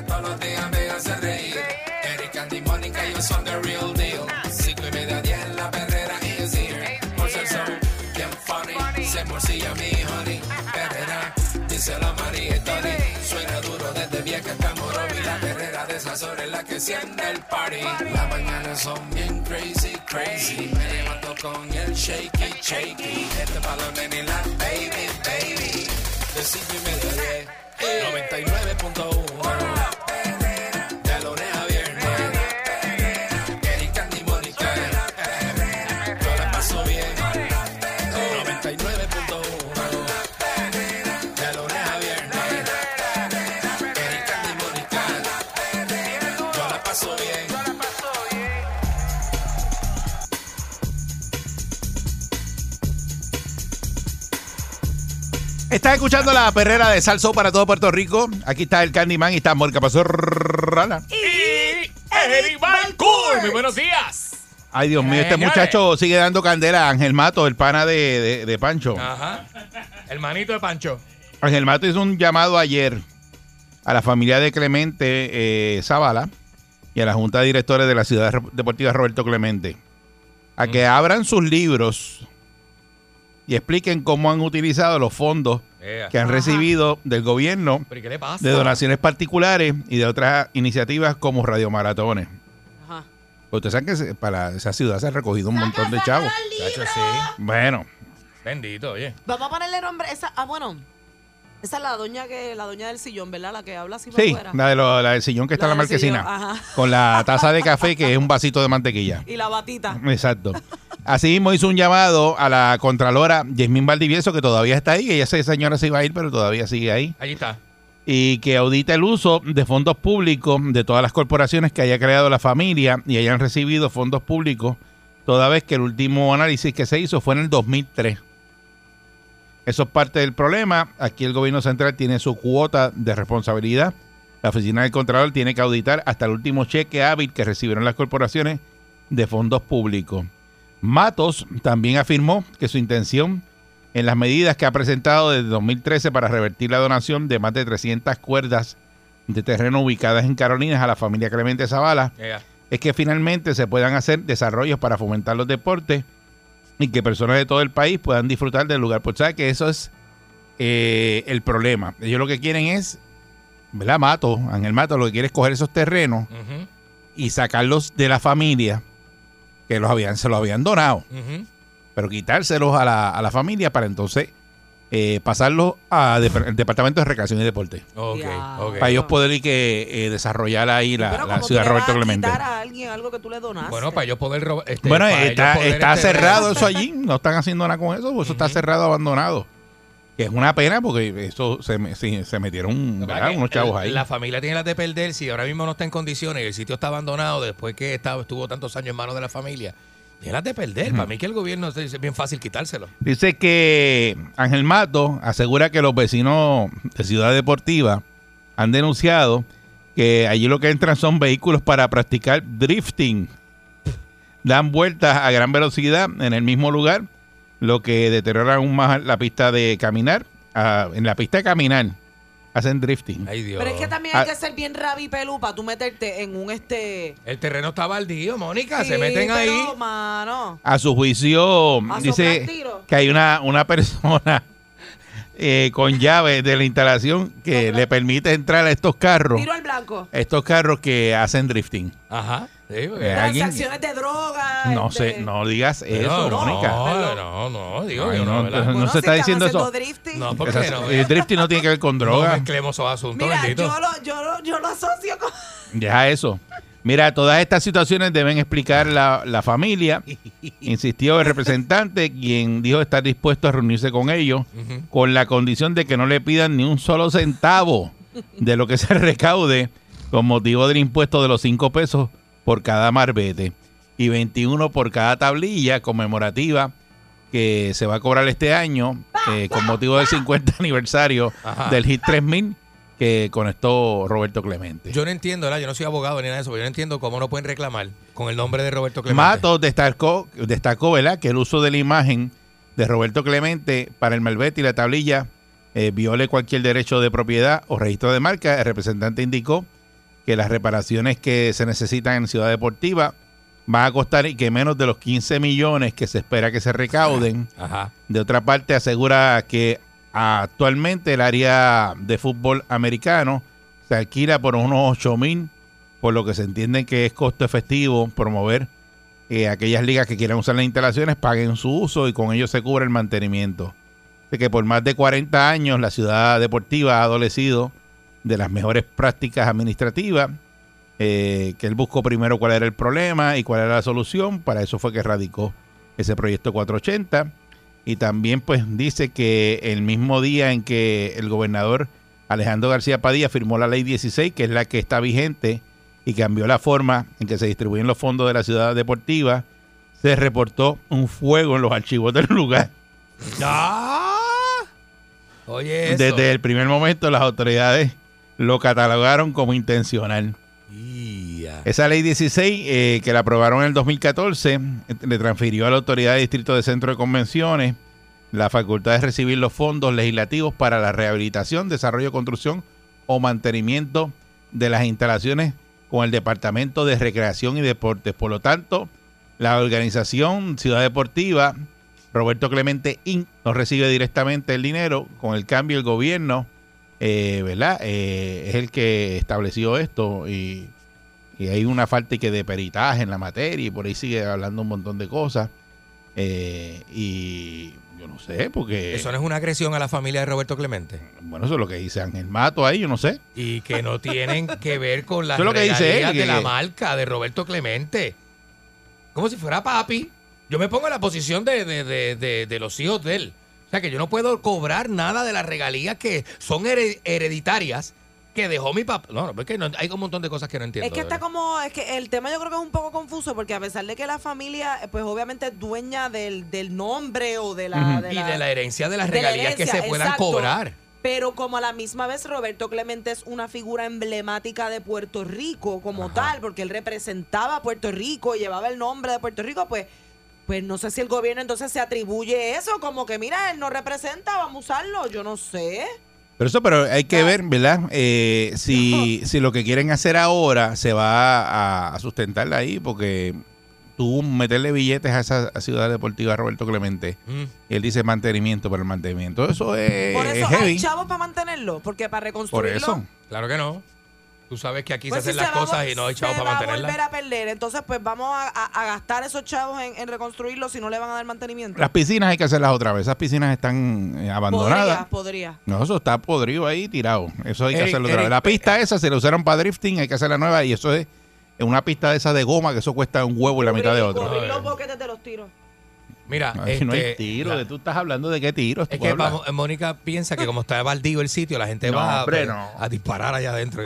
siente el party. Las mañanas son bien crazy, crazy. Me levanto con el shaky, shaky. Este balón en la baby, baby. De cinco y media, a diez. 99.1 Estás escuchando la perrera de Salso para todo Puerto Rico. Aquí está el Candyman y está Morca Rana. Y Eric Balcour, muy buenos días. Ay, Dios mío, este Señores. muchacho sigue dando candela a Ángel Mato, el pana de, de- de Pancho. Ajá. El manito de Pancho. Ángel Mato hizo un llamado ayer a la familia de Clemente eh, Zavala y a la Junta de Directores de la Ciudad Deportiva Roberto Clemente a que abran sus libros y expliquen cómo han utilizado los fondos Que han Ajá. recibido del gobierno ¿Pero y qué le pasa? de donaciones particulares y de otras iniciativas como radiomaratones. Ajá. Ustedes saben que se- para esa ciudad se ha recogido un montón de chavos. Chacho, sí. Bueno, Bendito, oye. Vamos a ponerle nombre. Esa, ah, bueno. Esa es la doña que la doña del sillón, ¿verdad? La que habla así para sí, afuera. la, de lo- la del sillón que está en la del sillón, marquesina. ajá. Con la taza de café que es un vasito de mantequilla. Y la batita. Exacto. Asimismo hizo un llamado a la Contralora Yasmín Valdivieso, que todavía está ahí. Ella esa señora se iba a ir, pero todavía sigue ahí. Allí está. Y que audita el uso de fondos públicos de todas las corporaciones que haya creado la familia y hayan recibido fondos públicos, toda vez que el último análisis que se hizo fue en el 2003. Eso es parte del problema. Aquí el gobierno central tiene su cuota de responsabilidad. La oficina del Contralor tiene que auditar hasta el último cheque hábil que recibieron las corporaciones de fondos públicos. Matos también afirmó que su intención en las medidas que ha presentado desde 2013 para revertir la donación de más de 300 cuerdas de terreno ubicadas en Carolinas a la familia Clemente Zavala es que finalmente se puedan hacer desarrollos para fomentar los deportes y que personas de todo el país puedan disfrutar del lugar. Pues sabes que eso es eh, el problema. Ellos lo que quieren es, ¿verdad? Mato, Ángel Mato lo que quiere es coger esos terrenos y sacarlos de la familia que los habían, se los habían donado, pero quitárselos a la, a la familia para entonces eh, pasarlos al Departamento de Recreación y Deporte. Ok, Ya. ok. Para ellos poder ir que eh, desarrollar ahí la, ciudad tú le vas Roberto Clemente. quitar a alguien algo que tú le donaste. Bueno, para ellos poder robar. Este, Bueno, para ellos está, poder, está este, cerrado eso allí, no están haciendo nada con eso, pues eso está cerrado, abandonado. Que es una pena porque eso se, me- sí, se metieron unos chavos ahí. La familia tiene las de perder. Si ahora mismo no está en condiciones y el sitio está abandonado después que estaba, estuvo tantos años en manos de la familia, tiene las de perder. Para mí que el gobierno es es bien fácil quitárselo. Dice que Ángel Mato asegura que los vecinos de Ciudad Deportiva han denunciado que allí lo que entran son vehículos para practicar drifting. Dan vueltas a gran velocidad en el mismo lugar, lo que deteriora aún más la pista de caminar. Ah, en la pista de caminar hacen drifting. Ay, Dios. Pero es que también Ah. hay que ser bien rabi pelú para tú meterte en un este. El terreno está baldío, Mónica. se meten pero, ahí. mano. A su juicio, ¿A dice que hay una, una persona eh, con llave de la instalación que le permite entrar a estos carros. Tiro al blanco. Estos carros que hacen drifting. Ajá. Sí, porque- Eh, alguien- Transacciones de drogas. No este- sé, no digas eso, no, Mónica. No, no, no, digo Ay, yo no, no, no se está diciendo haciendo eso. drifting. No, ¿por Esas- qué no? el drifting no tiene que ver con No droga. mezclemos esos asuntos, Mira, bendito. yo lo, yo, lo, yo lo asocio con. Deja eso. Mira, todas estas situaciones deben explicar la, la familia, insistió el representante, quien dijo estar dispuesto a reunirse con ellos, con la condición de que no le pidan ni un solo centavo de lo que se recaude con motivo del impuesto de los 5 pesos por cada marbete y 21 por cada tablilla conmemorativa que se va a cobrar este año eh, con motivo del 50 aniversario Ajá. del HIT 3000 que conectó Roberto Clemente. Yo no entiendo, ¿verdad? Yo no soy abogado ni nada de eso, pero yo no entiendo cómo no pueden reclamar con el nombre de Roberto Clemente. Matos destacó, destacó ¿verdad? que el uso de la imagen de Roberto Clemente para el malvete y la tablilla eh, viole cualquier derecho de propiedad o registro de marca. El representante indicó que las reparaciones que se necesitan en Ciudad Deportiva van a costar y que menos de los 15 millones que se espera que se recauden. Ajá. De otra parte, asegura que actualmente el área de fútbol americano se alquila por unos 8 mil, por lo que se entiende que es costo efectivo promover que aquellas ligas que quieran usar las instalaciones paguen su uso y con ello se cubre el mantenimiento. De que por más de 40 años la ciudad deportiva ha adolecido de las mejores prácticas administrativas, eh, que él buscó primero cuál era el problema y cuál era la solución, para eso fue que radicó ese proyecto 480 y también pues dice que el mismo día en que el gobernador Alejandro García Padilla firmó la ley 16, que es la que está vigente y cambió la forma en que se distribuyen los fondos de la ciudad deportiva, se reportó un fuego en los archivos del lugar. ¡Ah! Oye, eso. Desde el primer momento las autoridades lo catalogaron como intencional. Esa ley 16, eh, que la aprobaron en el 2014, eh, le transfirió a la Autoridad de Distrito de Centro de Convenciones la facultad de recibir los fondos legislativos para la rehabilitación, desarrollo, construcción o mantenimiento de las instalaciones con el Departamento de Recreación y Deportes. Por lo tanto, la organización Ciudad Deportiva, Roberto Clemente Inc., no recibe directamente el dinero. Con el cambio, el gobierno, eh, ¿verdad? Eh, es el que estableció esto y y hay una falta que de peritaje en la materia y por ahí sigue hablando un montón de cosas. Eh, y yo no sé, porque. Eso no es una agresión a la familia de Roberto Clemente. Bueno, eso es lo que dice Ángel Mato ahí, yo no sé. Y que no tienen que ver con las es lo que dice él, de que- la marca de Roberto Clemente. Como si fuera papi. Yo me pongo en la posición de, de- de- de- de los hijos de él. O sea, que yo no puedo cobrar nada de las regalías que son hered- hereditarias que dejó mi papá. No, no, porque no- hay un montón de cosas que no entiendo. Es que está como, es que el tema yo creo que es un poco confuso porque a pesar de que la familia, pues obviamente es dueña del, del nombre o de la, de Y la- de la herencia de las de la regalías que se puedan exacto. cobrar. Pero como a la misma vez Roberto Clemente es una figura emblemática de Puerto Rico como tal, porque él representaba a Puerto Rico, llevaba el nombre de Puerto Rico, pues, pues no sé si el gobierno entonces se atribuye eso, como que mira, él no representa, vamos a usarlo, yo no sé. Pero eso, pero hay que ver, ¿verdad? Eh, si, si lo que quieren hacer ahora se va a, a sustentar ahí, porque tú meterle billetes a esa ciudad deportiva Roberto Clemente, Mm. y él dice mantenimiento por el mantenimiento. Eso es, Por eso es heavy. hay chavos para mantenerlo, porque para Por reconstruirlo. eso. Claro que no. Tú sabes que aquí pues se si hacen las cosas y no hay chavos para va a volver mantenerlas. a perder, entonces pues vamos a, a- a gastar esos chavos en, en reconstruirlo si no le van a dar mantenimiento. Las piscinas hay que hacerlas otra vez. Esas piscinas están eh, abandonadas. Podría, podría. No, eso está podrido ahí, tirado. Eso hay que Eric, hacerlo otra vez. La pista esa se la usaron para drifting, hay que hacer la nueva y eso es una pista de esa de goma que eso cuesta un huevo y la mitad de otro. cubrir los boquetes de los tiros. Mira, Aquí no hay este, tiro. la- de- tú estás hablando de qué tiro. Es que vamos, Mónica piensa que como está baldío el sitio, la gente No, va a, no. a disparar allá adentro.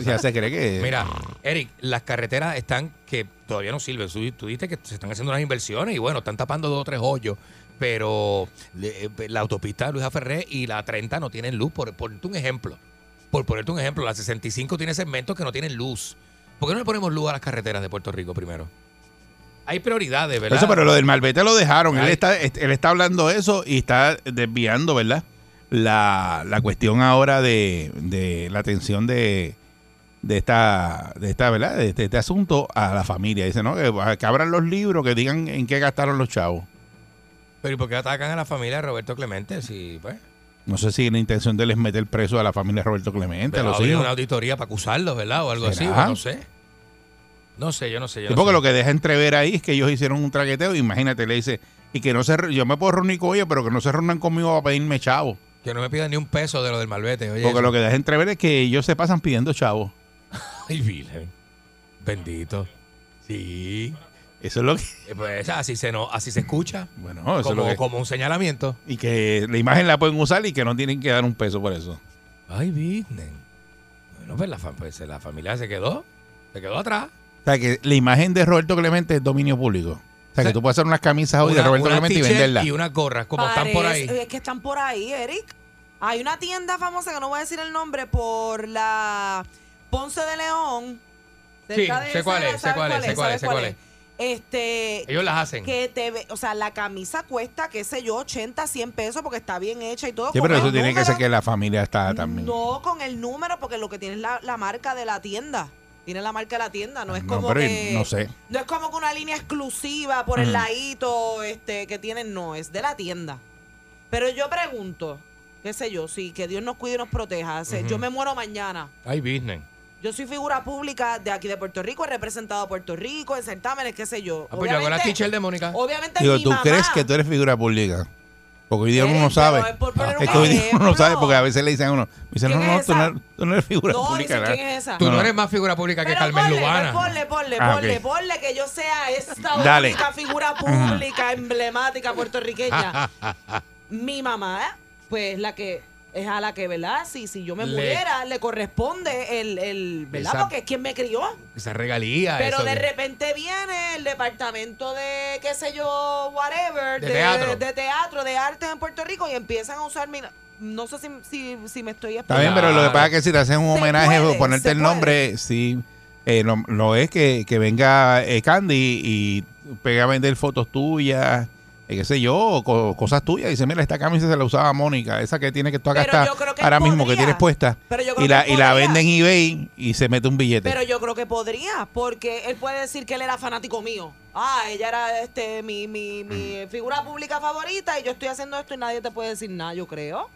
ya se cree que. Mira, Eric, las carreteras están que todavía no sirven. Tú, tú que se están haciendo unas inversiones y bueno, están tapando dos o tres hoyos. Pero eh, la autopista de Luis Ferré y la 30 no tienen luz. Por ponerte un ejemplo. Por ponerte un ejemplo, la 65 tiene segmentos que no tienen luz. ¿Por qué no le ponemos luz a las carreteras de Puerto Rico primero? Hay prioridades, ¿verdad? eso, pero lo del malvete lo dejaron. Él está, él está hablando eso y está desviando, ¿verdad? La, la cuestión ahora de, de la atención de, de esta, de esta, ¿verdad? De este, este asunto a la familia. Dice, ¿no? Que, que abran los libros, que digan en qué gastaron los chavos. Pero ¿y por qué atacan a la familia de Roberto Clemente? Si, pues, No sé si la intención de él es meter preso a la familia de Roberto Clemente, a los hijos. una auditoría para acusarlos, ¿verdad? O algo así, no sé. No sé, yo no sé. Yo Sí, no porque sé. lo que deja entrever ahí es que ellos hicieron un traqueteo. Imagínate, le dice, y que no se, yo me puedo reunir con ellos, pero que no se reúnan conmigo para pedirme chavo. Que no me pidan ni un peso de lo del malvete. Oye, Porque eso. lo que deja entrever es que ellos se pasan pidiendo chavos. Ay, virgen. Bendito. Sí. Eso es lo que. Eh, Pues así se, no, así se escucha. Bueno, eso es como, lo que. como un señalamiento. Y que la imagen la pueden usar y que no tienen que dar un peso por eso. Ay, business. Bueno, pues la, pues la familia se quedó. Se quedó atrás. O sea, que la imagen de Roberto Clemente es dominio público. O sea, que tú puedes hacer unas camisas hoy de Roberto Clemente y venderlas. Y unas gorras, como están por ahí. Es que están por ahí, Eric. Hay una tienda famosa que no voy a decir el nombre por la Ponce de León. cerca Sí, de sé esa, cuál es, sé ¿sabes cuál es, sé cuál es, ¿Sabes sé cuál es. Este, Ellos las hacen. que te ve, o sea, la camisa cuesta, qué sé yo, 80, 100 pesos porque está bien hecha y todo. Sí, pero eso tiene que ser que la familia está también. No con el número, porque lo que tiene es la, la marca de la tienda. Tiene la marca de la tienda, no es No, como que... no sé. No es como que una línea exclusiva por el ladito este, que tienen, no, es de la tienda. Pero yo pregunto, qué sé yo, sí, que Dios nos cuide y nos proteja. Ujú. Yo me muero mañana. Ay, business. Yo soy figura pública de aquí de Puerto Rico, he representado a Puerto Rico en certámenes, qué sé yo. Ah, pues yo hago la Obviamente- t-shirt de Mónica. Obviamente Digo, mi ¿tú mamá- crees que tú eres figura pública? Porque hoy día uno no sabe. es por poner un Es que hoy día uno no sabe porque a veces le dicen a uno, me dicen, no, ¿Quién no, tú no, eres, tú no eres figura No, pública. ¿quién es esa? Tú no, No. eres más figura pública que Pero Carmen ponle, Lubana. ponle, ponle, Ah, ponle, ponle que yo sea esta Dale. única figura pública emblemática puertorriqueña. Mi mamá, ¿eh? pues la que es a la que, ¿verdad? Si, si yo me Le- muriera, le corresponde el, el ¿verdad? Esa- Porque es quien me crió. Esa regalía. Pero eso de repente viene el departamento de, qué sé yo, whatever, De teatro. de teatro, de arte en Puerto Rico y empiezan a usar mi... No sé si, si, si me estoy Está bien, pero lo que pasa es que si te hacen un homenaje puede, o ponerte el nombre, sí, eh, no, no es que, que venga eh, Candy y pega a vender fotos tuyas, qué sé yo, co- cosas tuyas. Dice, mira, esta camisa se la usaba Mónica, esa que tiene que tú acá Pero está yo creo que ahora mismo que tienes puesta. Pero yo creo Y que la, él y la vende en eBay y se mete un billete. Pero yo creo que podría, porque él puede decir que él era fanático mío. Ah, ella era este mi, mi, mi figura pública favorita y yo estoy haciendo esto y nadie te puede decir nada, yo creo.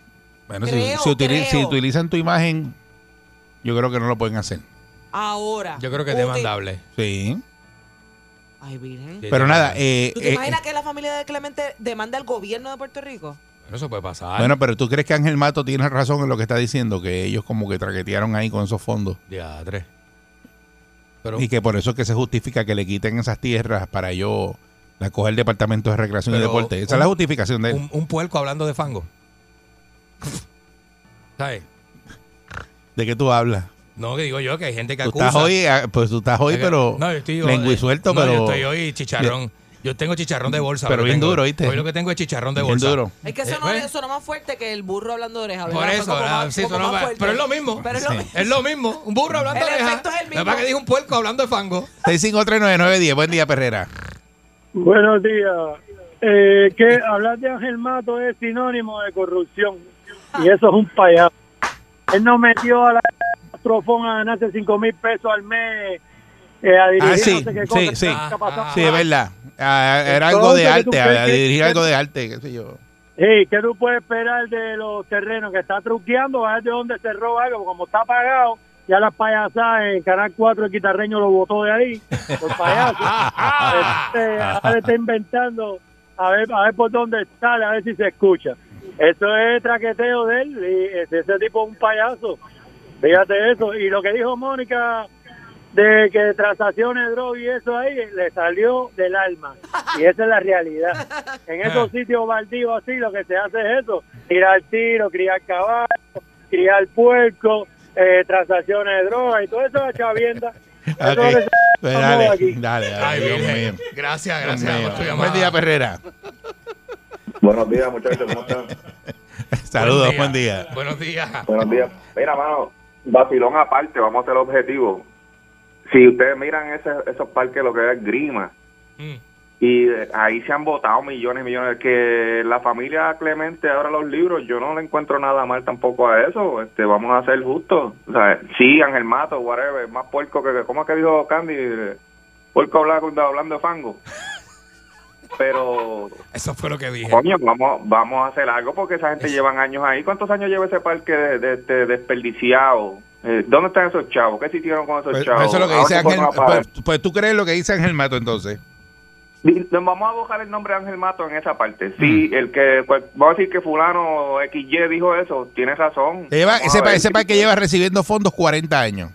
bueno, si- creo, si, utili- si creo. utilizan tu imagen, yo creo que no lo pueden hacer. Ahora. Yo creo que es demandable. Sí. Ay, virgen. Pero nada, eh, ¿Tú te eh, imaginas que la familia de Clemente demanda al gobierno de Puerto Rico? Pero eso puede pasar. bueno, pero tú crees que Ángel Mato tiene razón en lo que está diciendo, que ellos como que traquetearon ahí con esos fondos. Diadre. Pero Y que por eso es que se justifica que le quiten esas tierras para yo la coger el Departamento de Recreación y Deporte. Esa un- es la justificación de él. un, un puerco hablando de fango. ¿Sabes? ¿De qué tú hablas? No, que digo yo que hay gente que Tú acusa. estás hoy, ah, pues tú estás hoy, que- pero no, yo estoy lengua y eh, suelto, no, pero... yo estoy hoy chicharrón. Yo tengo chicharrón de bolsa. Pero bien tengo. duro, ¿oíste? Hoy lo que tengo es chicharrón de Bien bolsa. duro. Es que Eh, sonó, ¿ves? sonó más fuerte que el burro hablando de oreja. ¿verdad? Por eso, como ¿verdad? más- Sí, más más- pero es lo mismo. Pero es lo Sí. mismo. Es lo mismo. Un burro hablando El de oreja. es el mismo. que pasa es que dije un puerco hablando de fango. 6539910. Buen día, Perrera. Buenos días. Eh, que hablar de Ángel Mato es sinónimo de corrupción y eso es un payaso. Él nos metió a la Trofón a ganarse 5 mil pesos al mes eh, a dirigir Ah, sí, no sé qué sí, cosa, sí. Ah, Sí, nada. es verdad. Ah, era algo de Entonces, ¿tú arte, a, dirigir algo de arte, qué sé yo. Sí, ¿qué tú puedes esperar de los terrenos que está truqueando? A ver de dónde se roba algo, como está pagado, ya las payasadas en Canal 4 el guitarreño lo botó de ahí, por payaso. Este, ahora está inventando, a ver, a ver por dónde sale, a ver si se escucha. Eso es traqueteo de él, y ese, ese tipo es un payaso. Fíjate eso. Y lo que dijo Mónica de que transacciones, drogas y eso ahí, le salió del alma. Y esa es la realidad. En esos sitios baldíos así, lo que se hace es eso: tirar tiro, criar caballos, criar puerco, eh, transacciones de drogas y todo eso es chavienda. Eso Pues dale, aquí. dale, dale, Ay, Dios Virgen. mío. Gracias, Dios gracias mío. llamada. Buen día, Perrera. Buenos días, muchachos, ¿cómo están? Saludos, Buen día. Buenos días. Buenos días. Mira, mano, vacilón aparte, vamos a ser objetivo. Si ustedes miran ese, esos parques, lo que es Grima, Mm. y ahí se han votado millones y millones. Que la familia Clemente, ahora los libros, yo no le encuentro nada mal tampoco a eso. Este, vamos a ser justos. O sea, sí, Ángel Mato, whatever, más puerco que. ¿Cómo es que dijo Candy? Puerco hablando, hablando de fango. Pero, Eso fue lo que dije. coño, vamos, vamos a hacer algo porque esa gente llevan años ahí. ¿Cuántos años lleva ese parque de, de- de- desperdiciado? Eh, ¿Dónde están esos chavos? ¿Qué se hicieron con esos Pues, chavos? eso es lo que ¿A dice Ángel. Pues, pues tú crees lo que dice Ángel Mato entonces. Di- Vamos a buscar el nombre de Ángel Mato en esa parte. Sí, el que, pues, vamos a decir que fulano XY dijo eso, tiene razón. Lleva, ese, ese parque lleva recibiendo fondos 40 años.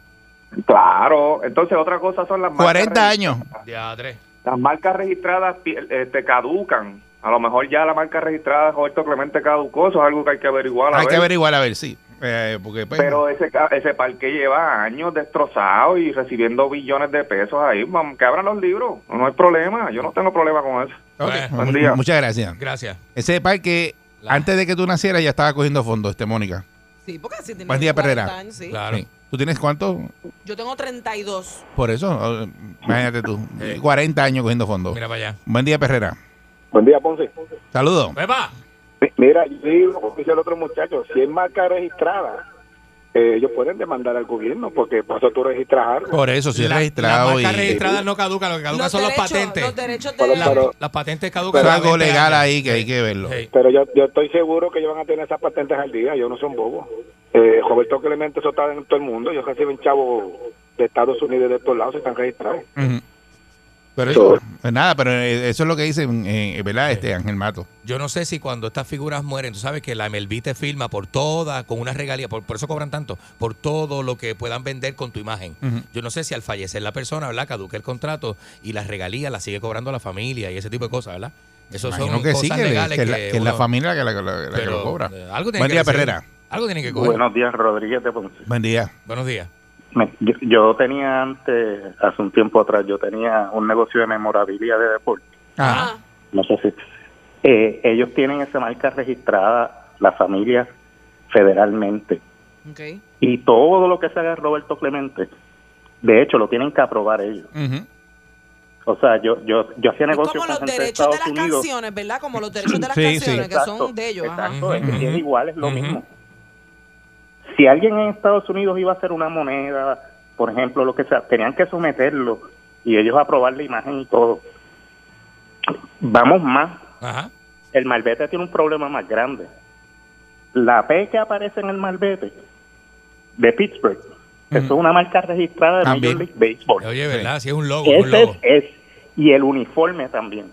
Claro, entonces otra cosa son las marcas 40 años. Diadre. Las marcas registradas eh, te caducan. A lo mejor ya la marca registrada de Roberto Clemente caducó, eso es algo que hay que averiguar. a Hay que ver. averiguar a ver, sí. Eh, porque, pues, Pero ese, ca- ese parque lleva años destrozado y recibiendo billones de pesos ahí. Vamos, que abran los libros, no hay problema. Yo no tengo problema con eso. ok, Buen mu- día. Muchas gracias. Gracias. Ese parque, antes de que tú nacieras, ya estaba cogiendo fondo, este Mónica. Sí, porque si tienes Buen día, 40 Perrera. años, sí. Claro. Sí. ¿Tú tienes cuánto? Yo tengo 32. Por eso, eh, imagínate tú. 40 años cogiendo fondo. Mira para allá. Buen día, Perrera. Buen día, Ponce. Saludos. ¡Pepa! Mi- Mira, yo digo, como dice el otro muchacho, si es marca registrada, eh, ellos pueden demandar al gobierno porque por eso tú registras algo. Por eso, si es La- registrado Las y... registradas no caducan, lo que caducan Los son los derechos, patentes. los derechos de Pero- la- pero- Las patentes caducan. es a algo 20 legal años. ahí que hay que verlo. Sí. Pero yo, yo estoy seguro que ellos van a tener esas patentes al día, ellos no son bobos. Eh, Roberto Clemente, eso está en todo el mundo, ellos reciben chavos de Estados Unidos y de estos lados, están registrados. Pero eso, pues nada, pero eh, eso es lo que dice, eh, ¿verdad? Este Ángel Mato. Yo no sé si cuando estas figuras mueren, tú sabes que la MLB te firma por toda, con una regalía, por, por eso cobran tanto, por todo lo que puedan vender con tu imagen. Yo no sé si al fallecer la persona, ¿verdad? Caduque el contrato y las regalías las sigue cobrando la familia y ese tipo de cosas, ¿verdad? Eso Imagino son que cosas sí, que, le- legales que la, que es la familia que, la, que la- la que lo cobra. eh, algo tiene Buen día. Perrera. Algo tienen que coger. Buenos días, Rodríguez de Ponce. Buen día. Buenos días. Yo, yo tenía antes, hace un tiempo atrás, yo tenía un negocio de memorabilia de deporte. Ajá. No sé si. eh, ellos tienen esa marca registrada, la familia, federalmente. Ok. Y todo lo que se haga Roberto Clemente, de hecho, lo tienen que aprobar ellos. O sea, yo yo yo hacía negocios como con los gente derechos de Estados las Unidos. canciones, ¿verdad? Como los derechos de las Sí, sí. canciones, que Exacto, son de ellos. ajá. Exacto, es, Ujú. es igual, es lo mismo. Si alguien en Estados Unidos iba a hacer una moneda, por ejemplo, lo que sea, tenían que someterlo y ellos aprobar la imagen y todo. Vamos más. Ajá. El malvete tiene un problema más grande. La P que aparece en el malvete de Pittsburgh, eso es una marca registrada de. Major League Baseball. Oye, ¿verdad? Si es un logo, un Ese logo. es, es- y el uniforme también.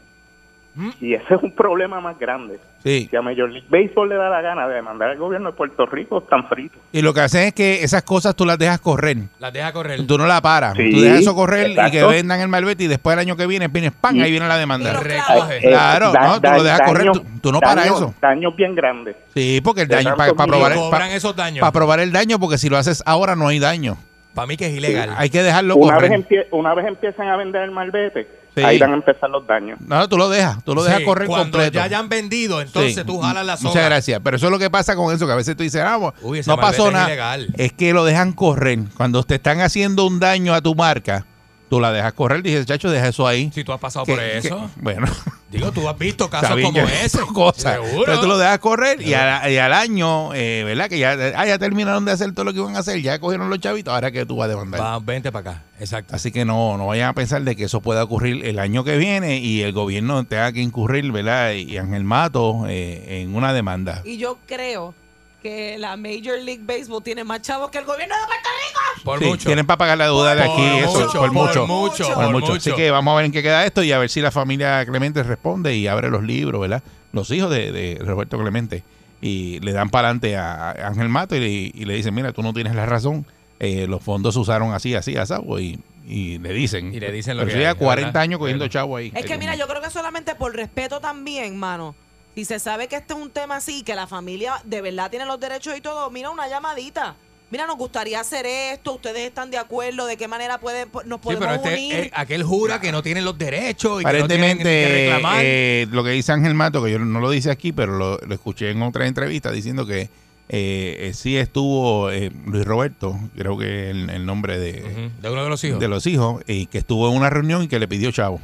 Mm. Y ese es un problema más grande. Sí. Si a Major League Baseball le da la gana de demandar al gobierno de Puerto Rico, están fritos. Y lo que hacen es que esas cosas tú las dejas correr. Las deja correr. Tú no la paras. Sí, tú dejas eso correr y que vendan el malvete y después el año que viene, vienes pan, Y- ahí viene la demanda. Recoge. Eh, Claro, da- no, tú da- lo dejas correr, tú- tú no paras eso. Daños bien grandes. Sí, porque el De daño, para probar, millones. el- Cobran pa- esos daños. pa probar el daño, porque si lo haces ahora no hay daño. Para mí que es ilegal. Hay que dejarlo Una vez, correr. empie- una vez empiezan a vender el malvete, Sí. ahí van a empezar los daños. No, tú lo dejas, tú lo dejas Sí, correr cuando completo. ya hayan vendido, entonces Sí. tú jalas la soga. Muchas gracias. Pero eso es lo que pasa con eso, que a veces tú dices, ah, bueno, Uy, ese no pasó es nada. ilegal. Es que lo dejan correr. Cuando te están haciendo un daño a tu marca, tú la dejas correr. Dices, chacho, deja eso ahí. Si tú has pasado Que- por eso. que- bueno, Digo, tú has visto casos como ese. cosas. Seguro. Pero tú lo dejas correr y, a- y al año, eh, ¿verdad? Que ya, ah, ya terminaron de hacer todo lo que iban a hacer, ya cogieron los chavitos, ahora que tú vas a demandar. Va, vente para acá. Exacto. Así que no, no vayan a pensar de que eso pueda ocurrir el año que viene y el gobierno tenga que incurrir, ¿verdad? Y Ángel Mato eh, en una demanda. Y yo creo que la Major League Baseball tiene más chavos que el gobierno de Puerto Rico. Por Sí, mucho. Tienen para pagar la deuda de Por aquí, eso, mucho, por mucho. por mucho, por por mucho. mucho. Así que vamos a ver en qué queda esto y a ver si la familia Clemente responde y abre los libros, ¿verdad? Los hijos de, de Roberto Clemente. Y le dan para adelante a Ángel Mato y le, y le dicen, mira, tú no tienes la razón. eh, los fondos se usaron así, así, asado. Y, y le dicen. Y le dicen lo Pero que hay, 40 ¿verdad? años cogiendo chavo ahí. Es que mira, yo creo que solamente por respeto también, mano. Si se sabe que este es un tema así, que la familia de verdad tiene los derechos y todo, mira una llamadita. Mira, nos gustaría hacer esto, ustedes están de acuerdo, de qué manera puede, nos Sí, podemos pero este, unir. eh, aquel jura que no tienen los derechos y que no Aparentemente, tienen que reclamar. eh, lo que dice Ángel Mato, que yo no lo dice aquí, pero lo, lo escuché en otra entrevista diciendo que eh, eh, sí estuvo eh, Luis Roberto, creo que el, el nombre de, de uno de los hijos. de los hijos, y que estuvo en una reunión y que le pidió chavo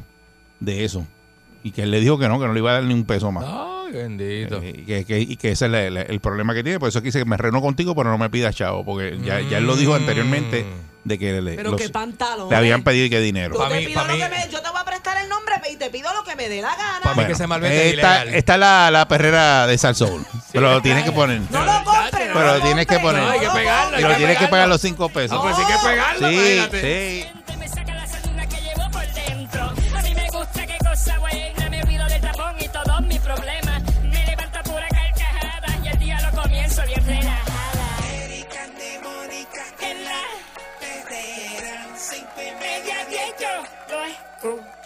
de eso. Y que él le dijo que no, que no le iba a dar ni un peso más. Ay, bendito. Eh, y que, que- y que ese es la- la- el problema que tiene. Por eso quise que me reno contigo, pero no me pidas chavo. Porque ya, ya él lo dijo anteriormente de que le, Pero los- qué pantalón. le habían pedido que dinero. Pa' te mí- pido pa' lo mí- que me- yo te voy a prestar el nombre y te pido lo que me dé la gana. Pa' mí Bueno, que ese malvete es está, ilegal. está la, la perrera de Salsoul. pero lo tienes que poner. No lo compres. Pero lo tienes que poner. No, hay que pegarlo, y lo que tienes que pegarlo. pagar los cinco pesos. No, pues sí que pegarlo, Sí, imagínate. sí.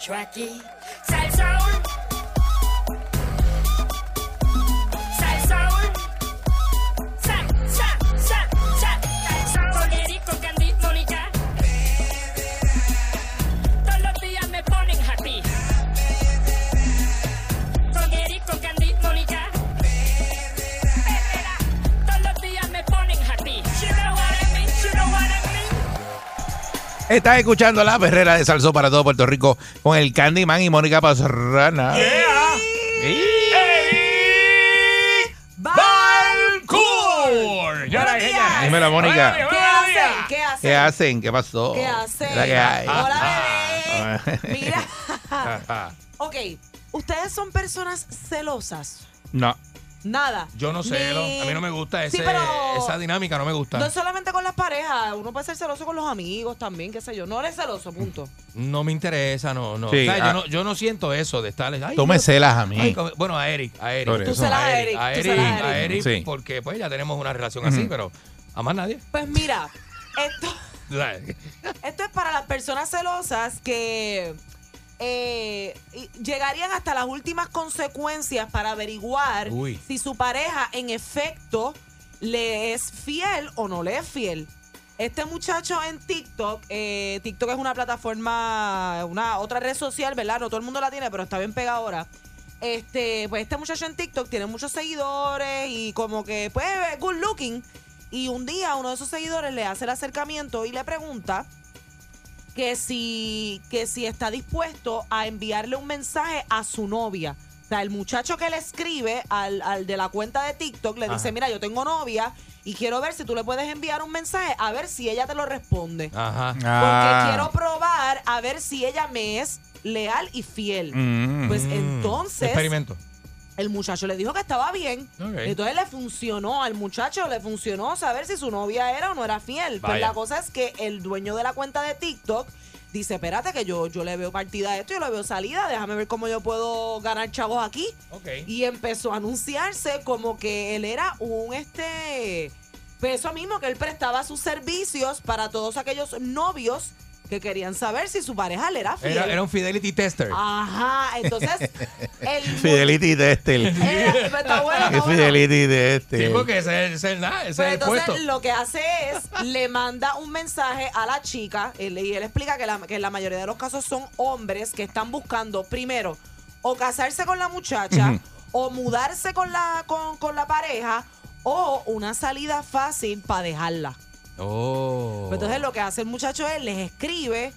tracky. Estás escuchando la perrera de Salsó para todo Puerto Rico con el Candyman y Mónica Pastrana. Balcour. Buenos días. Dímelo, Mónica. ¿Qué hacen? ¿Qué hacen? ¿Qué hacen? ¿Qué pasó? ¿Qué hacen? ¿La que hay? Hola, bebé. Mira. Ok, ustedes son personas celosas. no. Nada. Yo no sé, Ni- a mí no me gusta Sí, ese- pero- esa dinámica, no me gusta. No solamente con las parejas, uno puede ser celoso con los amigos también, qué sé yo. No eres celoso, punto. No me interesa, no, no. Sí, O sea, ah. yo, no yo no siento eso de estar. ay, Tú me celas a mí. ay, bueno, a Eric, a Eric. Por Tú celas a Eric, A Eric, celas a a Eric. Eric, Sí. porque pues ya tenemos una relación así, pero a más nadie. Pues mira, esto, esto es para las personas celosas que eh, llegarían hasta las últimas consecuencias para averiguar Uy. si su pareja en efecto le es fiel o no le es fiel. Este muchacho en TikTok, eh, TikTok es una plataforma, una otra red social, ¿verdad? No todo el mundo la tiene, pero está bien pegada ahora. Este, pues este muchacho en TikTok tiene muchos seguidores y como que, pues, good looking. Y un día uno de esos seguidores le hace el acercamiento y le pregunta que si, que si está dispuesto a enviarle un mensaje a su novia. O sea, el muchacho que le escribe al, al de la cuenta de TikTok le dice, mira, yo tengo novia y quiero ver si tú le puedes enviar un mensaje a ver si ella te lo responde. Ajá. Porque Ah. quiero probar a ver si ella me es leal y fiel. Mm. Pues Mm. entonces Experimento. El muchacho le dijo que estaba bien. Entonces le funcionó, al muchacho le funcionó saber si su novia era o no era fiel. Pues Vaya. la cosa es que el dueño de la cuenta de TikTok dice, espérate que yo, yo le veo partida a esto, yo le veo salida, déjame ver cómo yo puedo ganar chavos aquí. Y empezó a anunciarse como que él era un este... Pues eso mismo, que él prestaba sus servicios para todos aquellos novios que querían saber si su pareja le era fiel. Era, era un fidelity tester. Ajá, entonces el Fidelity Tester. Eh, está bueno, está ¿Qué bueno. Fidelity Tester? Sí, porque ese es nada, ese Pues es el entonces puesto. lo que hace es le manda un mensaje a la chica él- y él explica que, la, que en la mayoría de los casos son hombres que están buscando primero o casarse con la muchacha o mudarse con la con, con la pareja o una salida fácil para dejarla. Oh. Entonces lo que hace el muchacho es les escribe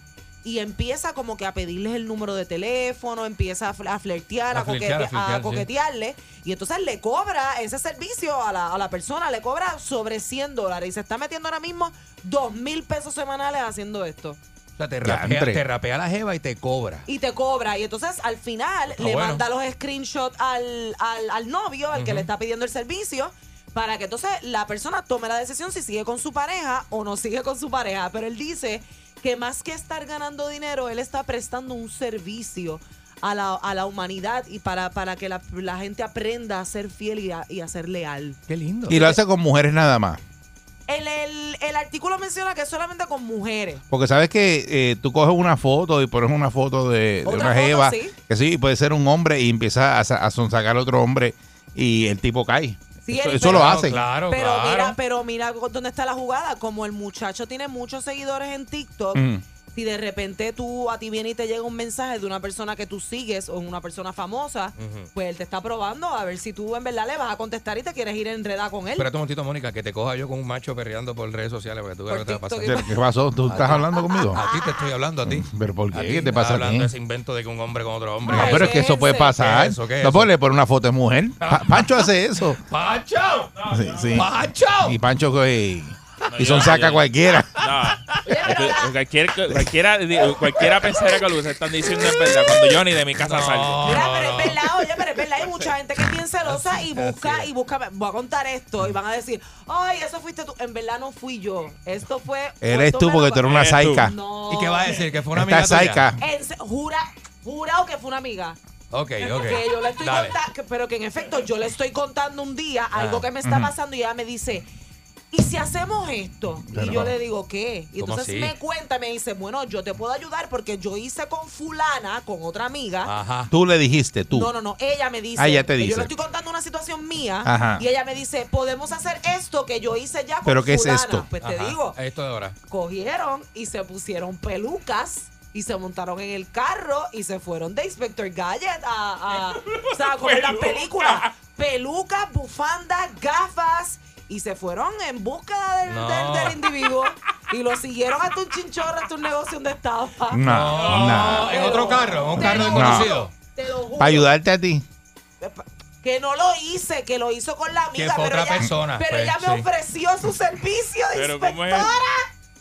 y empieza como que a pedirles el número de teléfono, empieza a, fl- a flirtear, A a, flirtear, a coquete- flirtear, a sí. coquetearle y entonces le cobra ese servicio a la, a la persona, le cobra sobre 100 dólares y se está metiendo ahora mismo 2 mil pesos semanales haciendo esto. O sea, te rapea, te rapea la jeva y te cobra. Y te cobra. Y entonces al final le bueno. manda los screenshots al, al, al novio, al que le está pidiendo el servicio, para que entonces la persona tome la decisión si sigue con su pareja o no sigue con su pareja. Pero él dice que más que estar ganando dinero, él está prestando un servicio a la, a la humanidad y para, para que la, la gente aprenda a ser fiel y a, y a ser leal. Qué lindo. Y lo hace con mujeres nada más. El, el, el artículo menciona que es solamente con mujeres. Porque sabes que eh, tú coges una foto y pones una foto de, una foto, jeva, sí. que sí, puede ser un hombre y empieza a, a sonsacar a otro hombre y el tipo cae. Sí, eso lo pero- hacen. Claro, Pero claro. mira, pero mira dónde está la jugada. Como el muchacho tiene muchos seguidores en TikTok. Si de repente tú a ti viene y te llega un mensaje de una persona que tú sigues o una persona famosa, pues él te está probando a ver si tú en verdad le vas a contestar y te quieres ir enredar con él. Espérate un momentito, Mónica, que te coja yo con un macho perreando por redes sociales porque tú Por te a pasar. ¿Qué pasó? ¿Tú estás hablando conmigo? A ti te estoy hablando, a ti. ¿Pero por A qué? ti ¿Qué te pasa a hablando ti? de ese invento de que un hombre con otro hombre. No, pero es que eso puede pasar. ¿Qué es eso? ¿Qué es no ponle por una foto de mujer. Pa- Pancho hace eso. ¡Pancho! Sí, sí. ¡Pancho! Y Pancho que- y yo- son saca yo- cualquiera. No. Cualquier, cualquiera, cualquiera pensara que lo que están diciendo es verdad. Cuando yo ni de mi casa salgo. Mira, pero es verdad, oye, pero es verdad, hay mucha gente que es bien celosa y busca, y busca, voy a contar esto, y van a decir, ay, eso fuiste tú. En verdad no fui yo. Esto fue. Eres tú porque tú eres una saica. No. ¿Y qué va a decir? ¿Que fue una amiga saica. Se- jura, jurado que fue una amiga. Ok, ok. Que yo le estoy contando, pero que en efecto yo le estoy contando un día algo Ah. que me está pasando y ella me dice, ¿y si hacemos esto? Pero- y yo le digo, ¿qué? Y ¿Cómo entonces así? me cuenta, me dice, bueno, yo te puedo ayudar porque yo hice con fulana, con otra amiga. Ajá. Tú le dijiste, tú. No, no, no. Ella me dice. Ah, ella te dice. Yo le estoy contando una situación mía. Ajá. Y ella me dice, podemos hacer esto que yo hice ya con ¿Pero qué es fulana". esto? Pues te digo, Esto de ahora. cogieron y se pusieron pelucas y se montaron en el carro y se fueron de Inspector Gadget a, a- o sea, como en las películas. Pelucas, bufandas, gafas y se fueron en búsqueda del, No. del- del individuo y lo siguieron hasta un chinchorro, hasta un negocio donde estaba. No, no. En otro carro, en un Te carro desconocido. Te lo juro. Para ayudarte a ti. Que no lo hice, que lo hizo con la amiga. Que fue pero otra ella, persona, Pero pues, ella me sí. ofreció su servicio de Pero ¿cómo es? inspectora.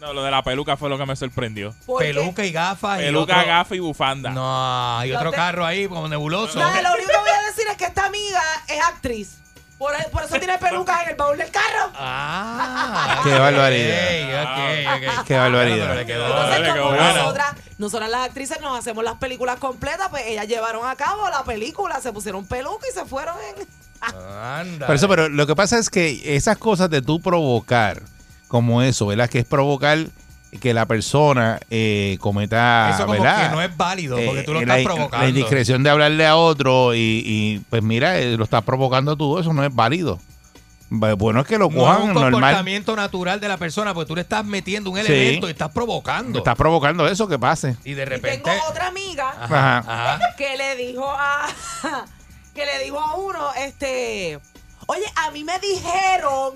No, lo de la peluca fue lo que me sorprendió. Peluca y gafas. y Peluca, otro- gafa y bufanda. No, y otro No te- carro ahí como nebuloso. Nada, lo único que voy a decir es que esta amiga es actriz. Por, por eso tiene pelucas en el baúl del carro. Ah. Qué barbaridad. ok, ok, ok. Qué barbaridad. Entonces, Dale, como nosotras, nosotras las actrices nos hacemos las películas completas, pues ellas llevaron a cabo la película, se pusieron peluca y se fueron en... Anda. Por eso, pero lo que pasa es que esas cosas de tú provocar, como eso, ¿verdad? Que es provocar que la persona eh, cometa, Eso como ¿verdad? que no es válido porque Eh, tú lo la- estás provocando. La indiscreción de hablarle a otro y, y, pues mira, eh, lo estás provocando tú, eso no es válido. Bueno, es que lo no es cojan un normal. comportamiento natural de la persona porque tú le estás metiendo un Sí. elemento y estás provocando. Estás provocando eso que pase. Y de Y repente. tengo otra amiga Ajá. Ajá. que le dijo a que le dijo a uno este oye a mí me dijeron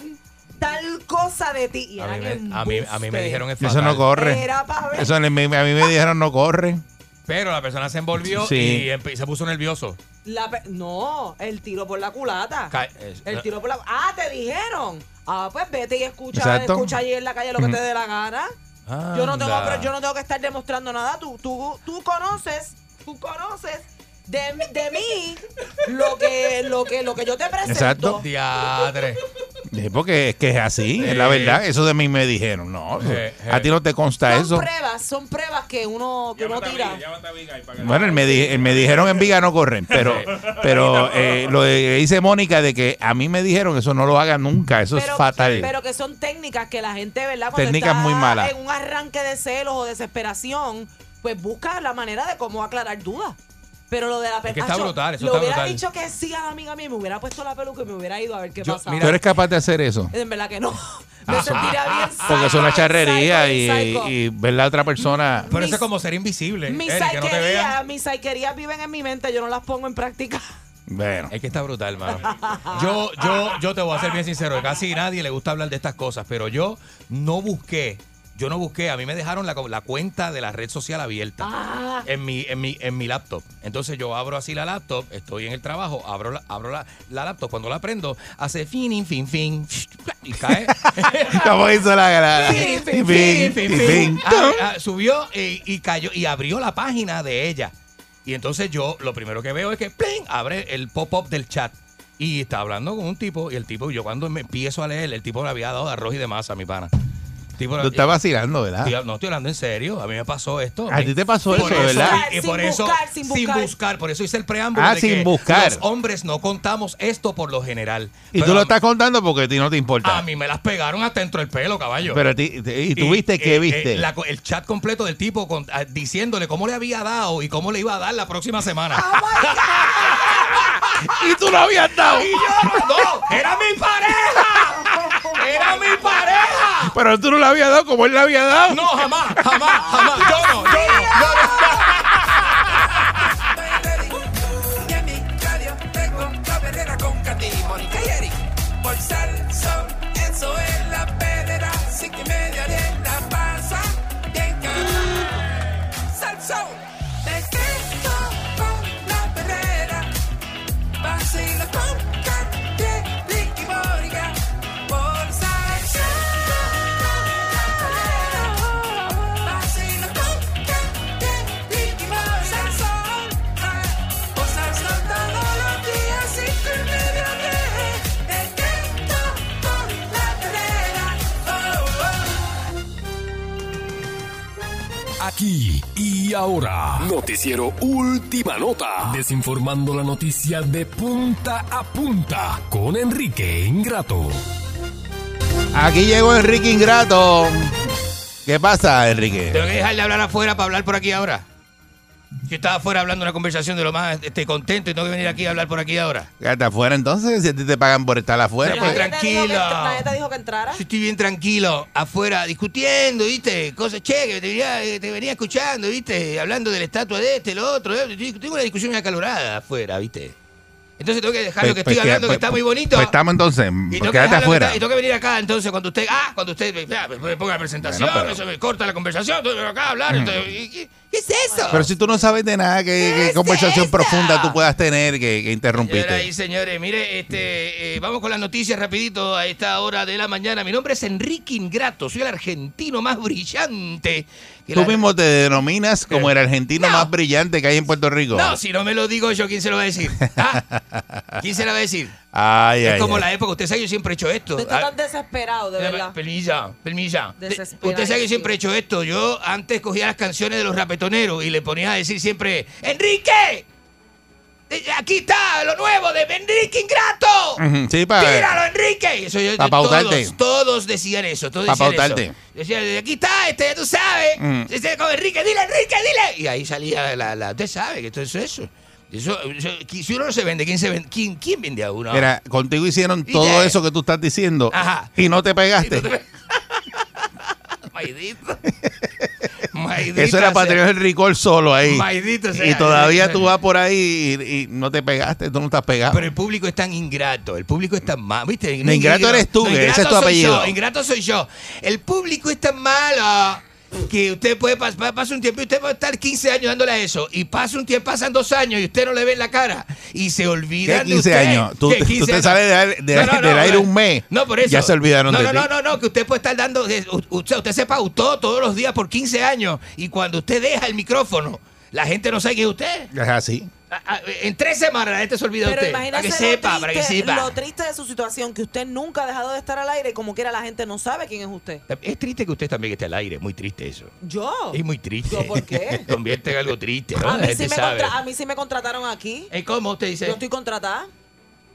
tal cosa de ti y A mí, me, a, mí, a mí me dijeron es Eso fatal. no corre. Era pa' ver. Eso a mí me dijeron no corre. Pero la persona se envolvió Sí. y empe- se puso nervioso. La pe- no el tiro por la culata Ca- es- el tiro por la ah te dijeron ah pues vete y escucha Exacto. escucha allí en la calle lo que te dé la gana yo no tengo Anda. pero yo no tengo que estar demostrando nada tú tú tú conoces tú conoces de, mi- de mí lo que lo que lo que yo te presento Exacto. Diadre. Sí, Porque es que es así, es la verdad. Eso de mí me dijeron. No, a ti no te consta son eso. pruebas son pruebas que uno que uno tira Bueno, él me, di- él me dijeron en Viga no corren, pero, pero eh, lo de- que dice Mónica de que a mí me dijeron eso no lo hagan nunca, eso es fatal. Pero que son técnicas que la gente, ¿verdad? Cuando Técnicas está muy malas. en un arranque de celos o desesperación, pues busca la manera de cómo aclarar dudas. Pero lo de la Es que peluca. está brutal, eso Le está hubiera dicho que sí a la amiga mía, me hubiera puesto la peluca y me hubiera ido a ver qué Yo- pasaba. ¿Tú eres capaz de hacer eso? En verdad que no. Me sentiría bien. Porque es una psycho, charrería psycho, y, psycho. y ver la otra persona. Pero eso es como ser invisible. Mis Eric, que no te vean. psiquerías, mis psiquerías viven en mi mente, yo no las pongo en práctica. Bueno, Es que está brutal, mano. Yo, yo, yo te voy a ser bien sincero. Casi nadie le gusta hablar de estas cosas, pero yo no busqué. Yo no busqué. A mí me dejaron la, la cuenta de la red social abierta. Ah, en mi, en mi, en mi laptop. Entonces yo abro así la laptop, estoy en el trabajo, abro la, abro la, la laptop, cuando la prendo, hace fin, fin, fin, y cae. ¿cómo hizo la grada? Fin, fin, fin, fin, fin. Ah, ah, subió y, y cayó y abrió la página de ella. Y entonces yo lo primero que veo es que ¡pling! abre el pop-up del chat. Y está hablando con un tipo, y el tipo, yo cuando me empiezo a leer, el tipo le había dado de arroz y de masa a mi pana. Tipo, Tú estás vacilando, ¿verdad? No estoy hablando en serio, a mí me pasó esto. A ti te pasó Por eso, ¿verdad? Y, y Sin por eso, buscar, sin buscar. por eso hice el preámbulo Ah, de sin que buscar. los hombres no contamos esto por lo general. Y Pero tú lo estás contando porque a ti no te importa. A mí me las pegaron hasta dentro del pelo, caballo. Pero a ti- ¿y tú viste qué eh, viste? eh, la co- el chat completo del tipo con- ah, diciéndole cómo le había dado y cómo le iba a dar la próxima semana. y tú lo habías dado. Y yo, no, era mi pareja. Era mi pareja. Pero tú no lo habías dado como él le había dado. No, jamás, jamás, jamás. Yo no, yo no, yo Y en y ahora. Noticiero Última Nota. Desinformando la noticia de punta a punta con Enrique Ingrato. Aquí llegó Enrique Ingrato. ¿Qué pasa, Enrique? Tengo que dejarle hablar afuera para hablar por aquí ahora. Yo estaba afuera hablando una conversación de lo más este, contento y tengo que venir aquí a hablar por aquí ahora. Quédate afuera entonces, si a ti te pagan por estar afuera. Pero pues. ¿Nadie te dijo que- tranquila. ¿Nadie te dijo que entrara? Yo estoy bien tranquilo, afuera, discutiendo, ¿viste? Cosas, che, que te venía, te venía escuchando, ¿viste? Hablando de la estatua de este, lo otro. eh. Tengo una discusión muy acalorada afuera, ¿viste? Entonces tengo que dejar lo que Pues- estoy pues hablando, que pues- está muy bonito. Pues estamos entonces, Y tengo, que quédate que afuera. está- y tengo que venir acá, entonces, cuando usted. Ah, cuando usted. ya, me ponga la presentación, Bueno, pero- eso me corta la conversación, tengo que acá a hablar. Mm. entonces, ¿y ¿qué, qué es eso? Pero si tú no sabes de nada, ¿qué, qué conversación profunda tú puedas tener que, que Señoras y interrumpiste? señores, mire, este, eh, vamos con las noticias rapidito a esta hora de la mañana. Mi nombre es Enrique Ingrato, soy el argentino más brillante. Tú la- mismo te denominas como el argentino más brillante que hay en Puerto Rico. No, si no me lo digo yo, ¿quién se lo va a decir? ¿Ah? ¿Quién se lo va a decir? Ay, es ay, como ay. la época, usted sabe que yo siempre he hecho esto. Estás Ah, tan desesperado, de verdad. Permilla, permilla. Desesperadísimo. Usted sabe que siempre he hecho esto. Yo antes cogía las canciones de los rapetoneros y le ponía a decir siempre, ¡Enrique! Eh, Aquí está lo nuevo de Enrique Ingrato. Ujú, Sí, para ¡Tíralo, Enrique! Y Eso yo- Pa' pautarte. todos, todos decían eso. Todos Pa' decían pautarte. eso. Decían, aquí está, este, ya tú sabes. Mm. Este, con Enrique, dile, Enrique, dile. Y ahí salía la, la- usted sabe que todo eso es eso. Eso, eso- si uno no se vende, ¿quién se vende? ¿Quién, quién vende a uno? Mira, contigo hicieron todo eso que tú estás diciendo Ajá. y no te pegaste. Maidito. Maidita Eso era para tener el ricor solo ahí. Maldito sea. Y todavía tú vas por ahí y, y no te pegaste, tú no estás pegado. Pero el público es tan ingrato, el público es tan malo, ¿viste? No, ingrato eres tú, que ese ingrato es tu apellido. yo, ingrato soy yo. El público es tan malo que usted puede pasar pasa un tiempo y usted puede estar 15 años dándole a eso y pasa un tiempo, pasan dos años y usted no le ve en la cara y se ¿Qué olvidan de 15 usted. años? Tú, ¿Qué tú 15 te años? sales de- de- No, no, no, del aire un mes. No, por eso. Ya se olvidaron no, de no. No, no, no, que usted puede estar dando. Usted, usted se pautó todos los días por 15 años y cuando usted deja el micrófono, la gente no sabe que es usted. Es así. Ah, ah, En tres semanas la gente se olvida de usted. Para que sepa, para que sepa. lo triste de su situación, que usted nunca ha dejado de estar al aire y como quiera la gente no sabe quién es usted. Es triste que usted también esté al aire, muy triste eso. ¿Yo? Es muy triste. ¿Yo por qué? Convierte en algo triste, ¿no? A la mí, sí gente me sabe. contra- a mí sí me contrataron aquí. Eh, ¿Cómo usted dice? Yo estoy contratada.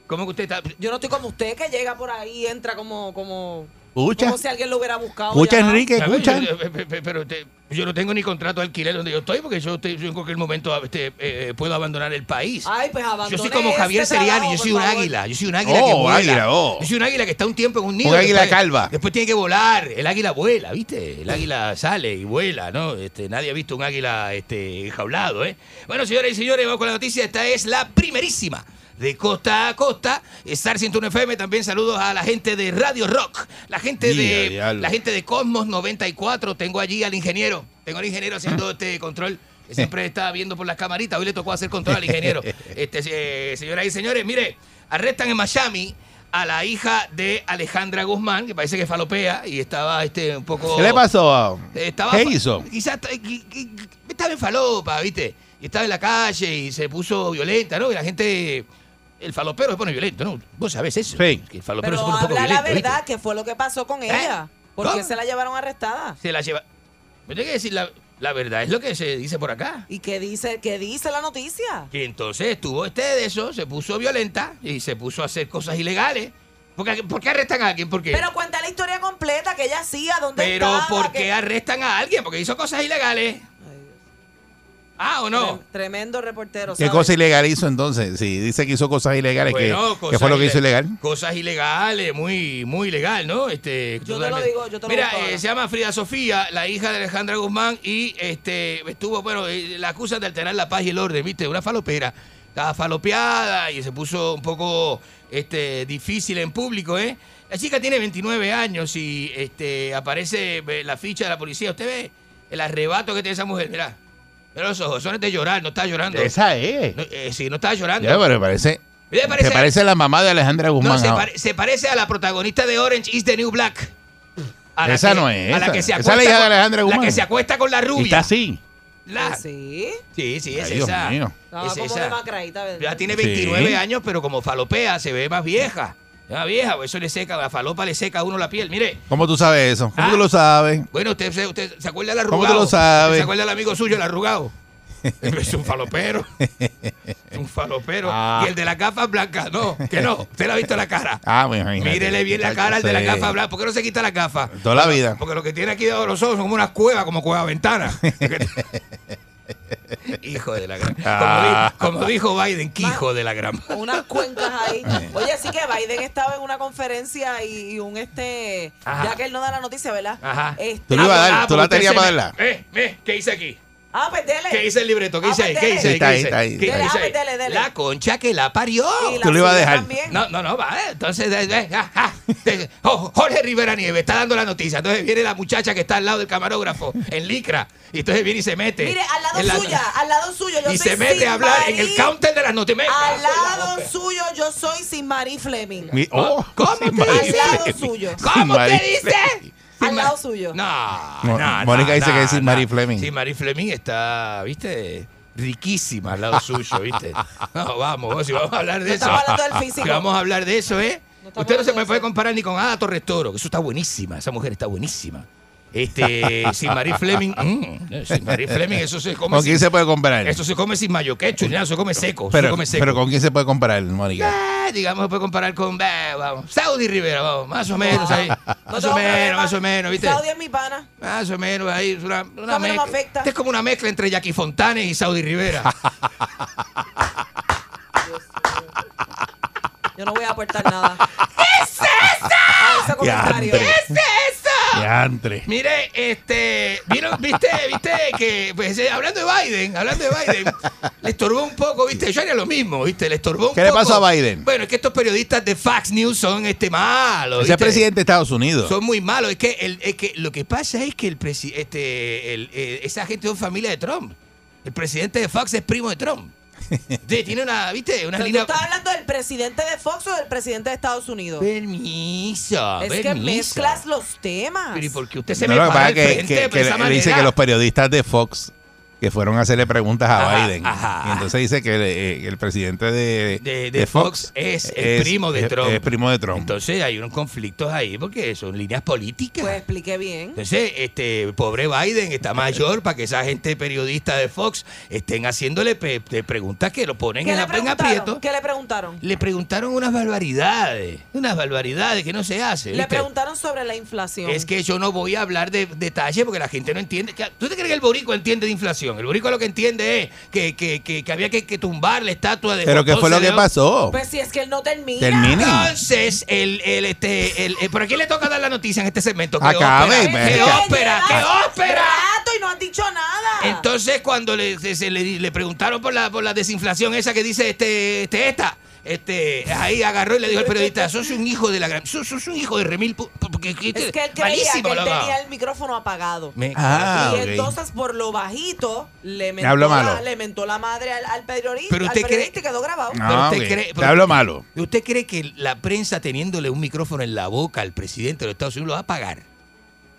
¿Cómo que usted está? Yo no estoy como usted que llega por ahí y entra como, como, Escucha. como si alguien lo hubiera buscado. Escucha. Enrique, escucha. Yo, eh, pe- pe- pero te- yo no tengo ni contrato de alquiler donde yo estoy porque yo, estoy- yo en cualquier momento este, eh, puedo abandonar el país. Ay, pues Yo soy como Javier este Seriani, trabajo, yo soy un favor. águila, yo soy un águila Oh, que vuela. águila, oh. Yo soy un águila que está un tiempo en un nido. Un águila después- calva. Después tiene que volar, el águila vuela, ¿viste? El águila sale y vuela, ¿no? Este, nadie ha visto un águila este, enjaulado, ¿eh? Bueno, señoras y señores, vamos con la noticia, esta es la primerísima. De costa a costa, Star 101 FM, también saludos a la gente de Radio Rock, la gente de diablo. la gente de Cosmos 94, tengo allí al ingeniero, tengo al ingeniero haciendo este control que siempre está viendo por las camaritas. Hoy le tocó hacer control al ingeniero. Este, eh, señoras y señores, mire, arrestan en Miami a la hija de Alejandra Guzmán, que parece que falopea y estaba este, un poco. ¿Qué le pasó? Estaba ¿Qué hizo? Quizás ta- qui- qui- estaba en falopa, ¿viste? Y estaba en la calle y se puso violenta, ¿no? Y la gente. El falopero se pone violento, ¿no? Vos sabés eso. Sí. Que el falopero Pero se pone un poco habla la violento, verdad, que fue lo que pasó con ella. ¿Por qué se la llevaron arrestada? ¿viste? Se la lleva. Me tiene que decir la, la verdad, es lo que se dice por acá. ¿Y qué dice, qué dice la noticia? Que entonces estuvo este de eso, se puso violenta y se puso a hacer cosas ilegales. ¿Por qué, por qué arrestan a alguien? ¿Por qué? Pero cuenta la historia completa que ella hacía, dónde Pero estaba. ¿por que- qué arrestan a alguien? Porque hizo cosas ilegales. Ah, ¿o no? Trem- Tremendo reportero. ¿Qué ¿sabes? cosa ilegal hizo entonces? Si dice que hizo cosas ilegales, ¿qué- Bueno, ¿qué, cosas fue lo que hizo ile- ilegal? Cosas ilegales, muy, muy ilegal, ¿no? Este, Yo te lo digo, yo te lo Mira, eh, se llama Frida Sofía, la hija de Alejandra Guzmán, y este estuvo, bueno, eh, la acusan de alterar la paz y el orden, ¿viste? Una falopera. Estaba falopeada y se puso un poco este, difícil en público, ¿eh? La chica tiene 29 años y este, aparece la ficha de la policía. ¿Usted ve el arrebato que tiene esa mujer? Mira, mira los ojos, son de llorar, no está llorando. Esa es. No, eh, sí, no estaba llorando. Ya, pero parece. Mira, parece- Se parece a la mamá de Alejandra No, Guzmán. se, ah. pare- se parece a la protagonista de Orange is the New Black. A la Esa que- no es A la esa. que se Esa es acuesta la hija de con- Alejandra La Guzmán. que se acuesta con la Y rubia. está así. La- Sí. sí, sí, es Ay, Dios esa. mío. Estaba Es esa. Ya tiene Sí. 29 años, pero como falopea, se ve más vieja. Es más vieja, pues eso le seca, la falopa le seca a uno la piel. Mire, ¿Cómo tú sabes eso? ¿Cómo Ah. tú lo sabes? bueno, usted, usted se acuerda del ¿Cómo arrugado. tú lo sabes? ¿Se acuerda del amigo suyo, el arrugado? Es un falopero. Es un falopero. Ah. Y el de las gafas blancas, no, que no. Usted le ha visto la cara. Ah, imagino. Mírele bien la cara al de las gafas blancas. ¿Por qué no se quita las gafas? Toda la vida. Porque lo que tiene aquí debajo de los ojos son como unas cuevas, como cueva ventana. hijo de la gran. Como, Ah. di- como dijo Biden, que hijo de la gran. Unas cuencas ahí. Oye, sí que Biden estaba en una conferencia y, y un este. Ajá. Ya que él no da la noticia, ¿verdad? Ajá. Este- Tú le ibas a dar, Ah, tú la tenías para darla. me- Eh, eh, ¿qué hice aquí? Ah, pues dele. ¿Qué dice el libreto? ¿Qué dice ahí? ¿Qué dice ahí? Está ¿Qué ahí, está ahí. ¿Qué dice ah, ahí? pues dele, dele. La concha que la parió. Y la Tú le ibas a dejar. también. No, no, no, va. eh, Entonces, eh, ah, ah, oh, Jorge Rivera Nieves está dando la noticia. Entonces viene la muchacha que está al lado del camarógrafo en licra. Y entonces viene y se mete. Mire, al lado la- suya, al lado suyo. Yo Y soy se mete Sin a hablar en el counter de las noticias. Al lado suyo, yo soy sin Marie Fleming. Mi- oh, ¿Cómo te dice? Al lado suyo. ¿Cómo te dice? Al lado suyo. No, Mo- no, Mónica no, dice no, que es sin no. Marie Fleming. Sí, Marie Fleming está, viste, riquísima al lado suyo, viste. No, vamos, si vamos a hablar de No eso. estamos hablando del físico. Si vamos a hablar de eso, ¿eh? Estamos Usted no se me de puede eso. comparar ni con Ada Torres Toro, que eso está buenísima, esa mujer está buenísima. Este, sin Marie Fleming, mm, sin Marie Fleming, eso se come ¿Con quién sin, se puede comparar? eso se come sin mayo ketchup, ya, se come seco, se Pero, come seco. pero ¿con quién se puede comparar, Mónica? Digamos, se puede comparar con, eh, vamos, Saudi Rivera, vamos, más o menos ahí. Más o menos, más o menos, ¿viste? Saudi es mi pana. Más o menos ahí, es una, una No, a mí no me mezcla. afecta. Este es como una mezcla entre Jackie Fontanes y Saudi Rivera. Yo no voy a aportar nada. ¿Qué es eso? A ese comentario. ¿Qué es eso? Diantre. Mire, este, ¿vieron, viste, viste que, pues, eh, hablando de Biden, hablando de Biden, le estorbó un poco, viste, yo haría lo mismo, viste, le estorbó un ¿Qué le poco. pasó a Biden? Bueno, es que estos periodistas de Fox News son, este, malos, Ese es ¿viste? presidente de Estados Unidos. Son muy malos. Es que, el, es que lo que pasa es que el presi- este, el, eh, esa gente es familia de Trump. El presidente de Fox es primo de Trump. Sí, tiene una, ¿viste? Una Pero ¿Tú línea. estás hablando del presidente de Fox o del presidente de Estados Unidos? Permiso. es que permiso. mezclas los temas. Pero ¿y por qué usted se No, me lo que para pasa es que, frente que- de que esa le dice manera? que los periodistas de Fox que fueron a hacerle preguntas a Ajá, Biden. ajá. Y entonces dice que eh, el presidente de, de, de Fox, es el primo de Trump. Es primo de Trump. Entonces hay unos conflictos ahí porque son líneas políticas. Pues expliqué bien. Entonces, este pobre Biden está mayor para que esa gente periodista de Fox estén haciéndole pe- preguntas que lo ponen ¿Qué en, en aprieto. ¿Qué le preguntaron? Le preguntaron unas barbaridades, unas barbaridades que no se hace. Le ¿viste? preguntaron sobre la inflación. Es que yo no voy a hablar de detalles porque la gente no entiende. ¿Tú te crees que el borico entiende de inflación? El borico lo que entiende es que, que, que, que había que, que tumbar la estatua de Pero ¿qué fue lo que pasó? Pues si es que él no termina. Termine. Entonces, el, el, este, el, el- ¿por aquí le toca dar la noticia en este segmento? ¿Qué Acabe, ópera? ¿Qué ópera? ¿Qué ópera? No han dicho nada. Entonces, cuando le, se, se le, le preguntaron por la, por la desinflación esa que dice este, este esta, este, ahí agarró y le dijo al periodista, sos un hijo de la gran, sos, sos un hijo de remil, porque, que- es que él creía malísimo, que él tenía el micrófono apagado. Me- Ah, y entonces por lo bajito le mentó, hablo la, malo. le mentó la madre al, al periodista, Pero al usted periodista cree- y quedó grabado. No, Pero usted cree- Te hablo malo. ¿Usted cree que la prensa teniéndole un micrófono en la boca al presidente de los Estados Unidos lo va a apagar?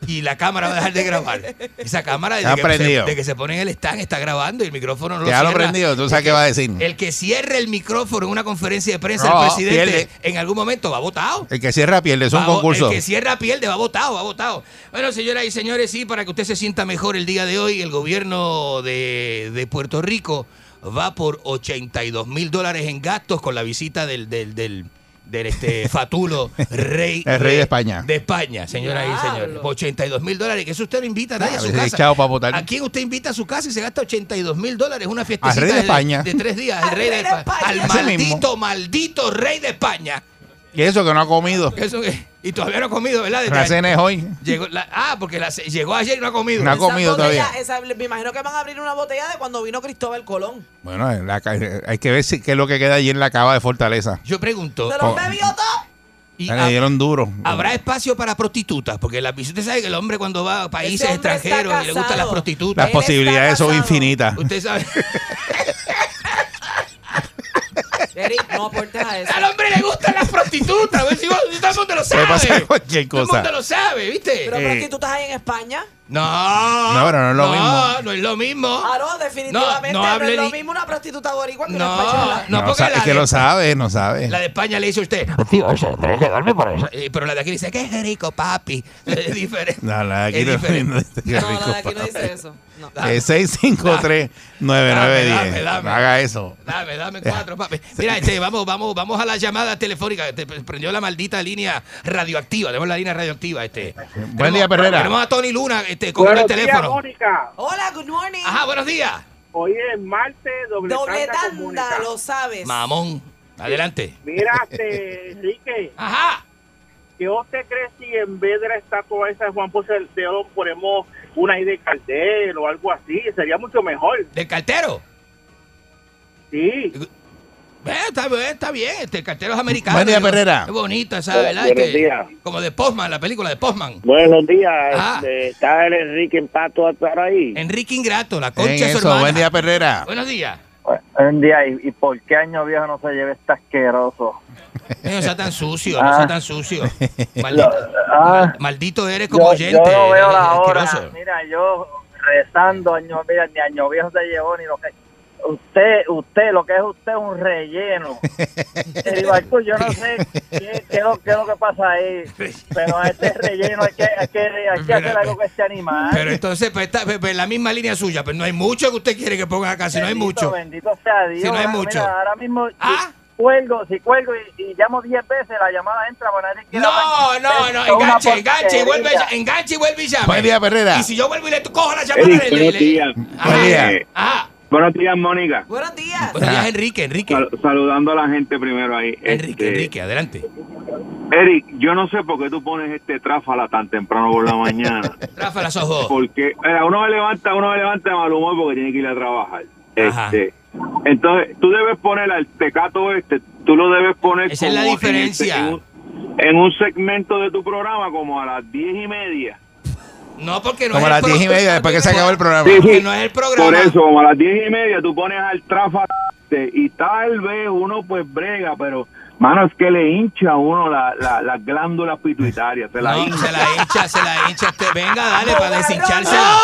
Y la cámara va a dejar de grabar. Esa cámara Está desde que, se, prendido. de que se pone en el stand está grabando y el micrófono no lo Déjalo cierra. prendido, tú sabes qué va a decir. El que cierre el micrófono en una conferencia de prensa No, del presidente pierde. en algún momento va votado. El que cierra pierde, es un Va vo- concurso. El que cierra pierde, va votado, va votado. Bueno, señoras y señores, sí, para que usted se sienta mejor el día de hoy, el gobierno de, de Puerto Rico va por 82 mil dólares en gastos con la visita del, del, del, del, este fatulo rey, El rey de España. De España, señoras y señores. 82 mil dólares, que eso usted lo invita a nadie a A su casa. echado para votar. ¿A quién usted invita a su casa y se gasta 82 mil dólares? Una fiestecita rey de España. de tres días. Al Al rey de rey de España. Al maldito, maldito rey de España. Y eso que no ha comido. Eso que- y todavía no ha comido, ¿verdad? Desde La cena es hoy. Llegó la- ah, porque la- llegó ayer y no ha comido. No ha comido botella- todavía. esa- me imagino que van a abrir una botella de cuando vino Cristóbal Colón. Bueno, en la ca- hay que ver si, qué es lo que queda allí en la cava de Fortaleza. Yo pregunto, ¿Se Oh. los bebió todo? ¿y Le dieron duro. ¿habrá espacio para prostitutas? Porque la, usted sabe que el hombre cuando va a países extranjeros y le gustan las prostitutas. Las posibilidades son infinitas. Usted sabe, Eric, no aportes a eso. al hombre le gustan las prostitutas. pues, si vos- si Todo el mundo lo Puede pasar sabe. cualquier Todo el cosa. mundo lo sabe, ¿viste? Pero Eh. prostitutas hay en España. No. No, pero no es lo mismo. No, no es lo mismo. Ah, no, definitivamente No, no, no hable es lo ni- mismo una prostituta boricua que No, una española. no, No, porque sa- la es que de- lo sabe, no sabe. La de España le dice a usted, Tío, ese, tenés que darme por eso. eh, pero la de aquí dice, qué rico, papi. Es diferente. No, la de aquí Es no, diferente. no la de aquí no dice eso. Eh, 653-9910. Dame, dame, dame. Haga eso. Dame, dame cuatro, papi. Mira, este, vamos, vamos, vamos a la llamada telefónica. Te prendió la maldita línea radioactiva. Tenemos la línea radioactiva, este. Buen día, Perrera. Tenemos a Tony Luna, este, con el teléfono. Mónica. Hola, good morning. Ajá, buenos días. Hoy es martes, doble, Doble tanda tanda, lo sabes. Mamón. Adelante. Mira, este, Enrique. Ajá. ¿Qué usted cree si en vez de la estatua esa de Juan Ponce de León ponemos una ahí de Caldero o algo así? Sería mucho mejor. ¿Del cartero? Sí. Eh, está bien, está bien. Este, carteros americanos. Buen día, Perrera. Qué bonita esa, Buenos ¿verdad? Este, días. Como de Postman, la película de Postman. Buenos días, Ah. este, está el Enrique en Pato estar ahí. Enrique Ingrato, la En concha su eso, hermana. buen día, Perrera. Buenos días. Buen día, ¿y, y por qué año viejo no se lleve este asqueroso? Eh, No sea tan sucio, no Ah. sea tan sucio. Maldito, Ah. mal- maldito eres como yo, oyente. yo no veo la hora. Mira, yo rezando, año, mira, ni año viejo se llevó, ni lo que... Usted, usted, lo que es usted es un relleno. El Ibarcu, yo no sé qué, qué es lo, qué es lo que pasa ahí, pero a este relleno hay que, hay que, hay que hacer algo que este animal. Pero entonces, pues, está, pues, pues, la misma línea suya, pero no hay mucho que usted quiere que ponga acá, si no hay mucho. Bendito sea Dios. Si no hay Ahora, mucho. mira, ahora mismo Ah. cuelgo, si cuelgo y, y llamo 10 veces, la llamada entra, bueno, nadie quiere No, no, no, enganche, enganche y vuelve, enganche y vuelve y llame. Buen día, Perrera. Y si yo vuelvo y le cojo la llamada, Eric, le- buenos le- días. Ajá. Buen día. Eh, Ajá. Buenos días, Mónica. Buenos días. Buenos días, Enrique, Enrique. Sal- saludando a la gente primero ahí. Enrique, Este, Enrique, adelante. Eric, yo no sé por qué tú pones este tráfala tan temprano por la mañana. Rafa, las ojos. Porque mira, uno me levanta, uno me levanta de mal humor porque tiene que ir a trabajar. Ajá. Este, entonces, tú debes poner al tecato este, tú lo debes poner Esa es la en diferencia. este- En, un, en un segmento de tu programa como a las diez y media. No, porque no Como a es las el 10 y media, después que se acabó el programa. Sí, Porque sí. no es el programa. Por eso, como a las diez y media, tú pones al tráfala y tal vez uno pues brega, pero mano, es que le hincha a uno la- la- las glándulas pituitarias, se la No, hincha. se la hincha, se la hincha. Usted, venga, dale, para deshinchársela.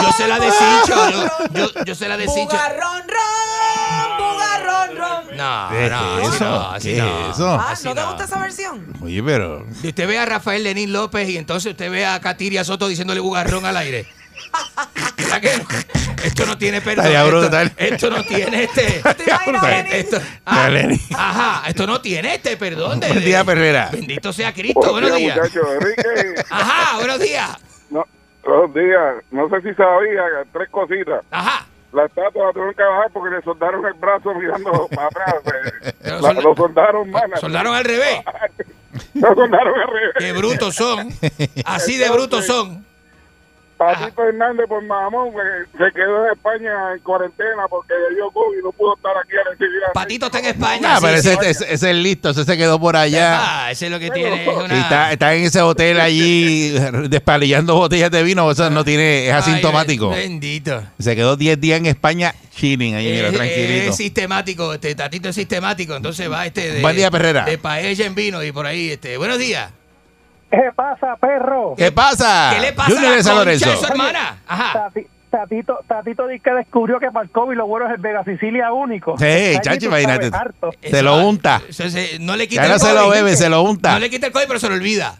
Yo se la deshincho. Yo, yo, yo se la deshincho. Bugarrón, ron, ron. No, ¿Qué no, es eso? no, así ¿Qué no. es eso? Ah, Así ¿no te no. gusta esa versión? Oye, pero. Y usted ve a Rafael Lenín López y entonces usted ve a Katiria Soto diciéndole bugarrón al aire. ¿Verdad que no? Esto no tiene perdón. Estaría Esto, brutal. esto no tiene este. ¿Te imaginas, Lenin? esto, ah, ajá, esto no tiene este perdón. de- Buen día, Perrera. Bendito sea Cristo. Buenos días. muchachos. Enrique, Ajá, buenos días. no, buenos días. No sé si sabía, tres cositas. Ajá. La estatua la tuvieron que bajar porque le soldaron el brazo mirando para atrás. eh. La- solda- lo soldaron mal. Soldaron al revés. Lo soldaron al revés. Qué brutos son. Así de brutos son. Patito Hernández por mamón que se quedó en España en cuarentena porque le dio COVID y no pudo estar aquí a recibir a Patito está en España. Sí, pero sí. ese, ese- ese es listo, ese se quedó por allá. Ah, ese es lo que tiene. Es Y está, está en ese hotel allí despalillando botellas de vino, eso no tiene, es Ay, asintomático. Bendito. Se quedó 10 días en España chilling allí, mira, tranquilito. Es sistemático, este tatito es sistemático, entonces va este de, Buen día, Perrera. de paella en vino y por ahí, este, buenos días. ¿Qué pasa, perro? ¿Qué pasa? ¿Qué le pasa Junior a de la Lorenzo. de su hermana? Ajá. Tati- Tatito, Tatito dice que descubrió que para el COVID lo bueno es el Vega Sicilia único. Sí, chacho, imagínate. Se lo unta. Eso no le quita Ya no se lo bebe, se lo unta. No le quita el COVID, pero se lo olvida.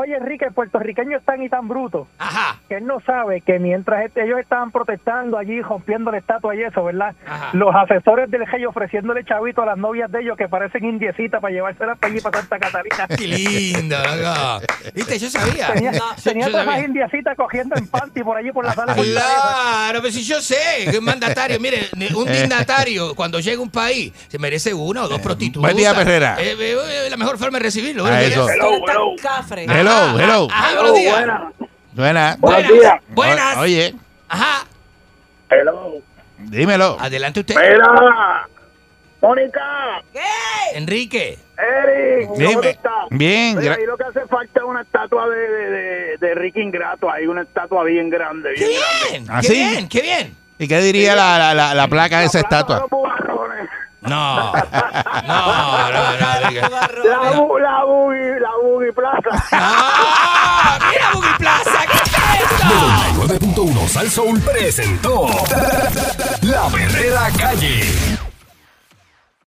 Oye, Enrique, el puertorriqueño es tan y tan bruto Ajá. que él no sabe que mientras este- ellos estaban protestando allí, rompiendo la estatua y eso, ¿verdad? Ajá. Los asesores del rey ofreciéndole chavito a las novias de ellos que parecen indiecitas para llevárselas para allí, para Santa Catalina. Qué lindo, loco. Viste, yo sabía. Tenía, Yo- tenía yo todas sabía. indiecitas cogiendo en panty por allí por la sala. Claro, pero si yo sé que un mandatario, mire, un Eh. dignatario cuando llega a un país se merece una o dos prostitutas. Buen día, Perrera. Eh, eh, eh, la mejor forma de recibirlo. Eso. Tú eres tan cafre. Hello, hello. Ajá, buenos días. Buena. Buenas. días. Buenas. O- Oye, Ajá. Hello. dímelo. Adelante usted. Mira, Mónica, ¿Qué? Enrique. Eric, ¿cómo tú Dime. estás? Bien, Mira, ahí lo que hace falta es una estatua de, de, de, de Ricky Ingrato. Hay una estatua bien grande, Qué bien grande. bien. ¿Ah, qué sí? bien, qué bien. ¿Y qué diría la, la, la, la placa de esa La placa estatua? bugarrones. No. No, no, no. diga. La, bu, la, bugi, la bugi plaza. ¡Ah! ¡Mira, Boogie Plaza! ¿Qué es esto? 99.1 Sal Soul presentó La Verdadera Calle.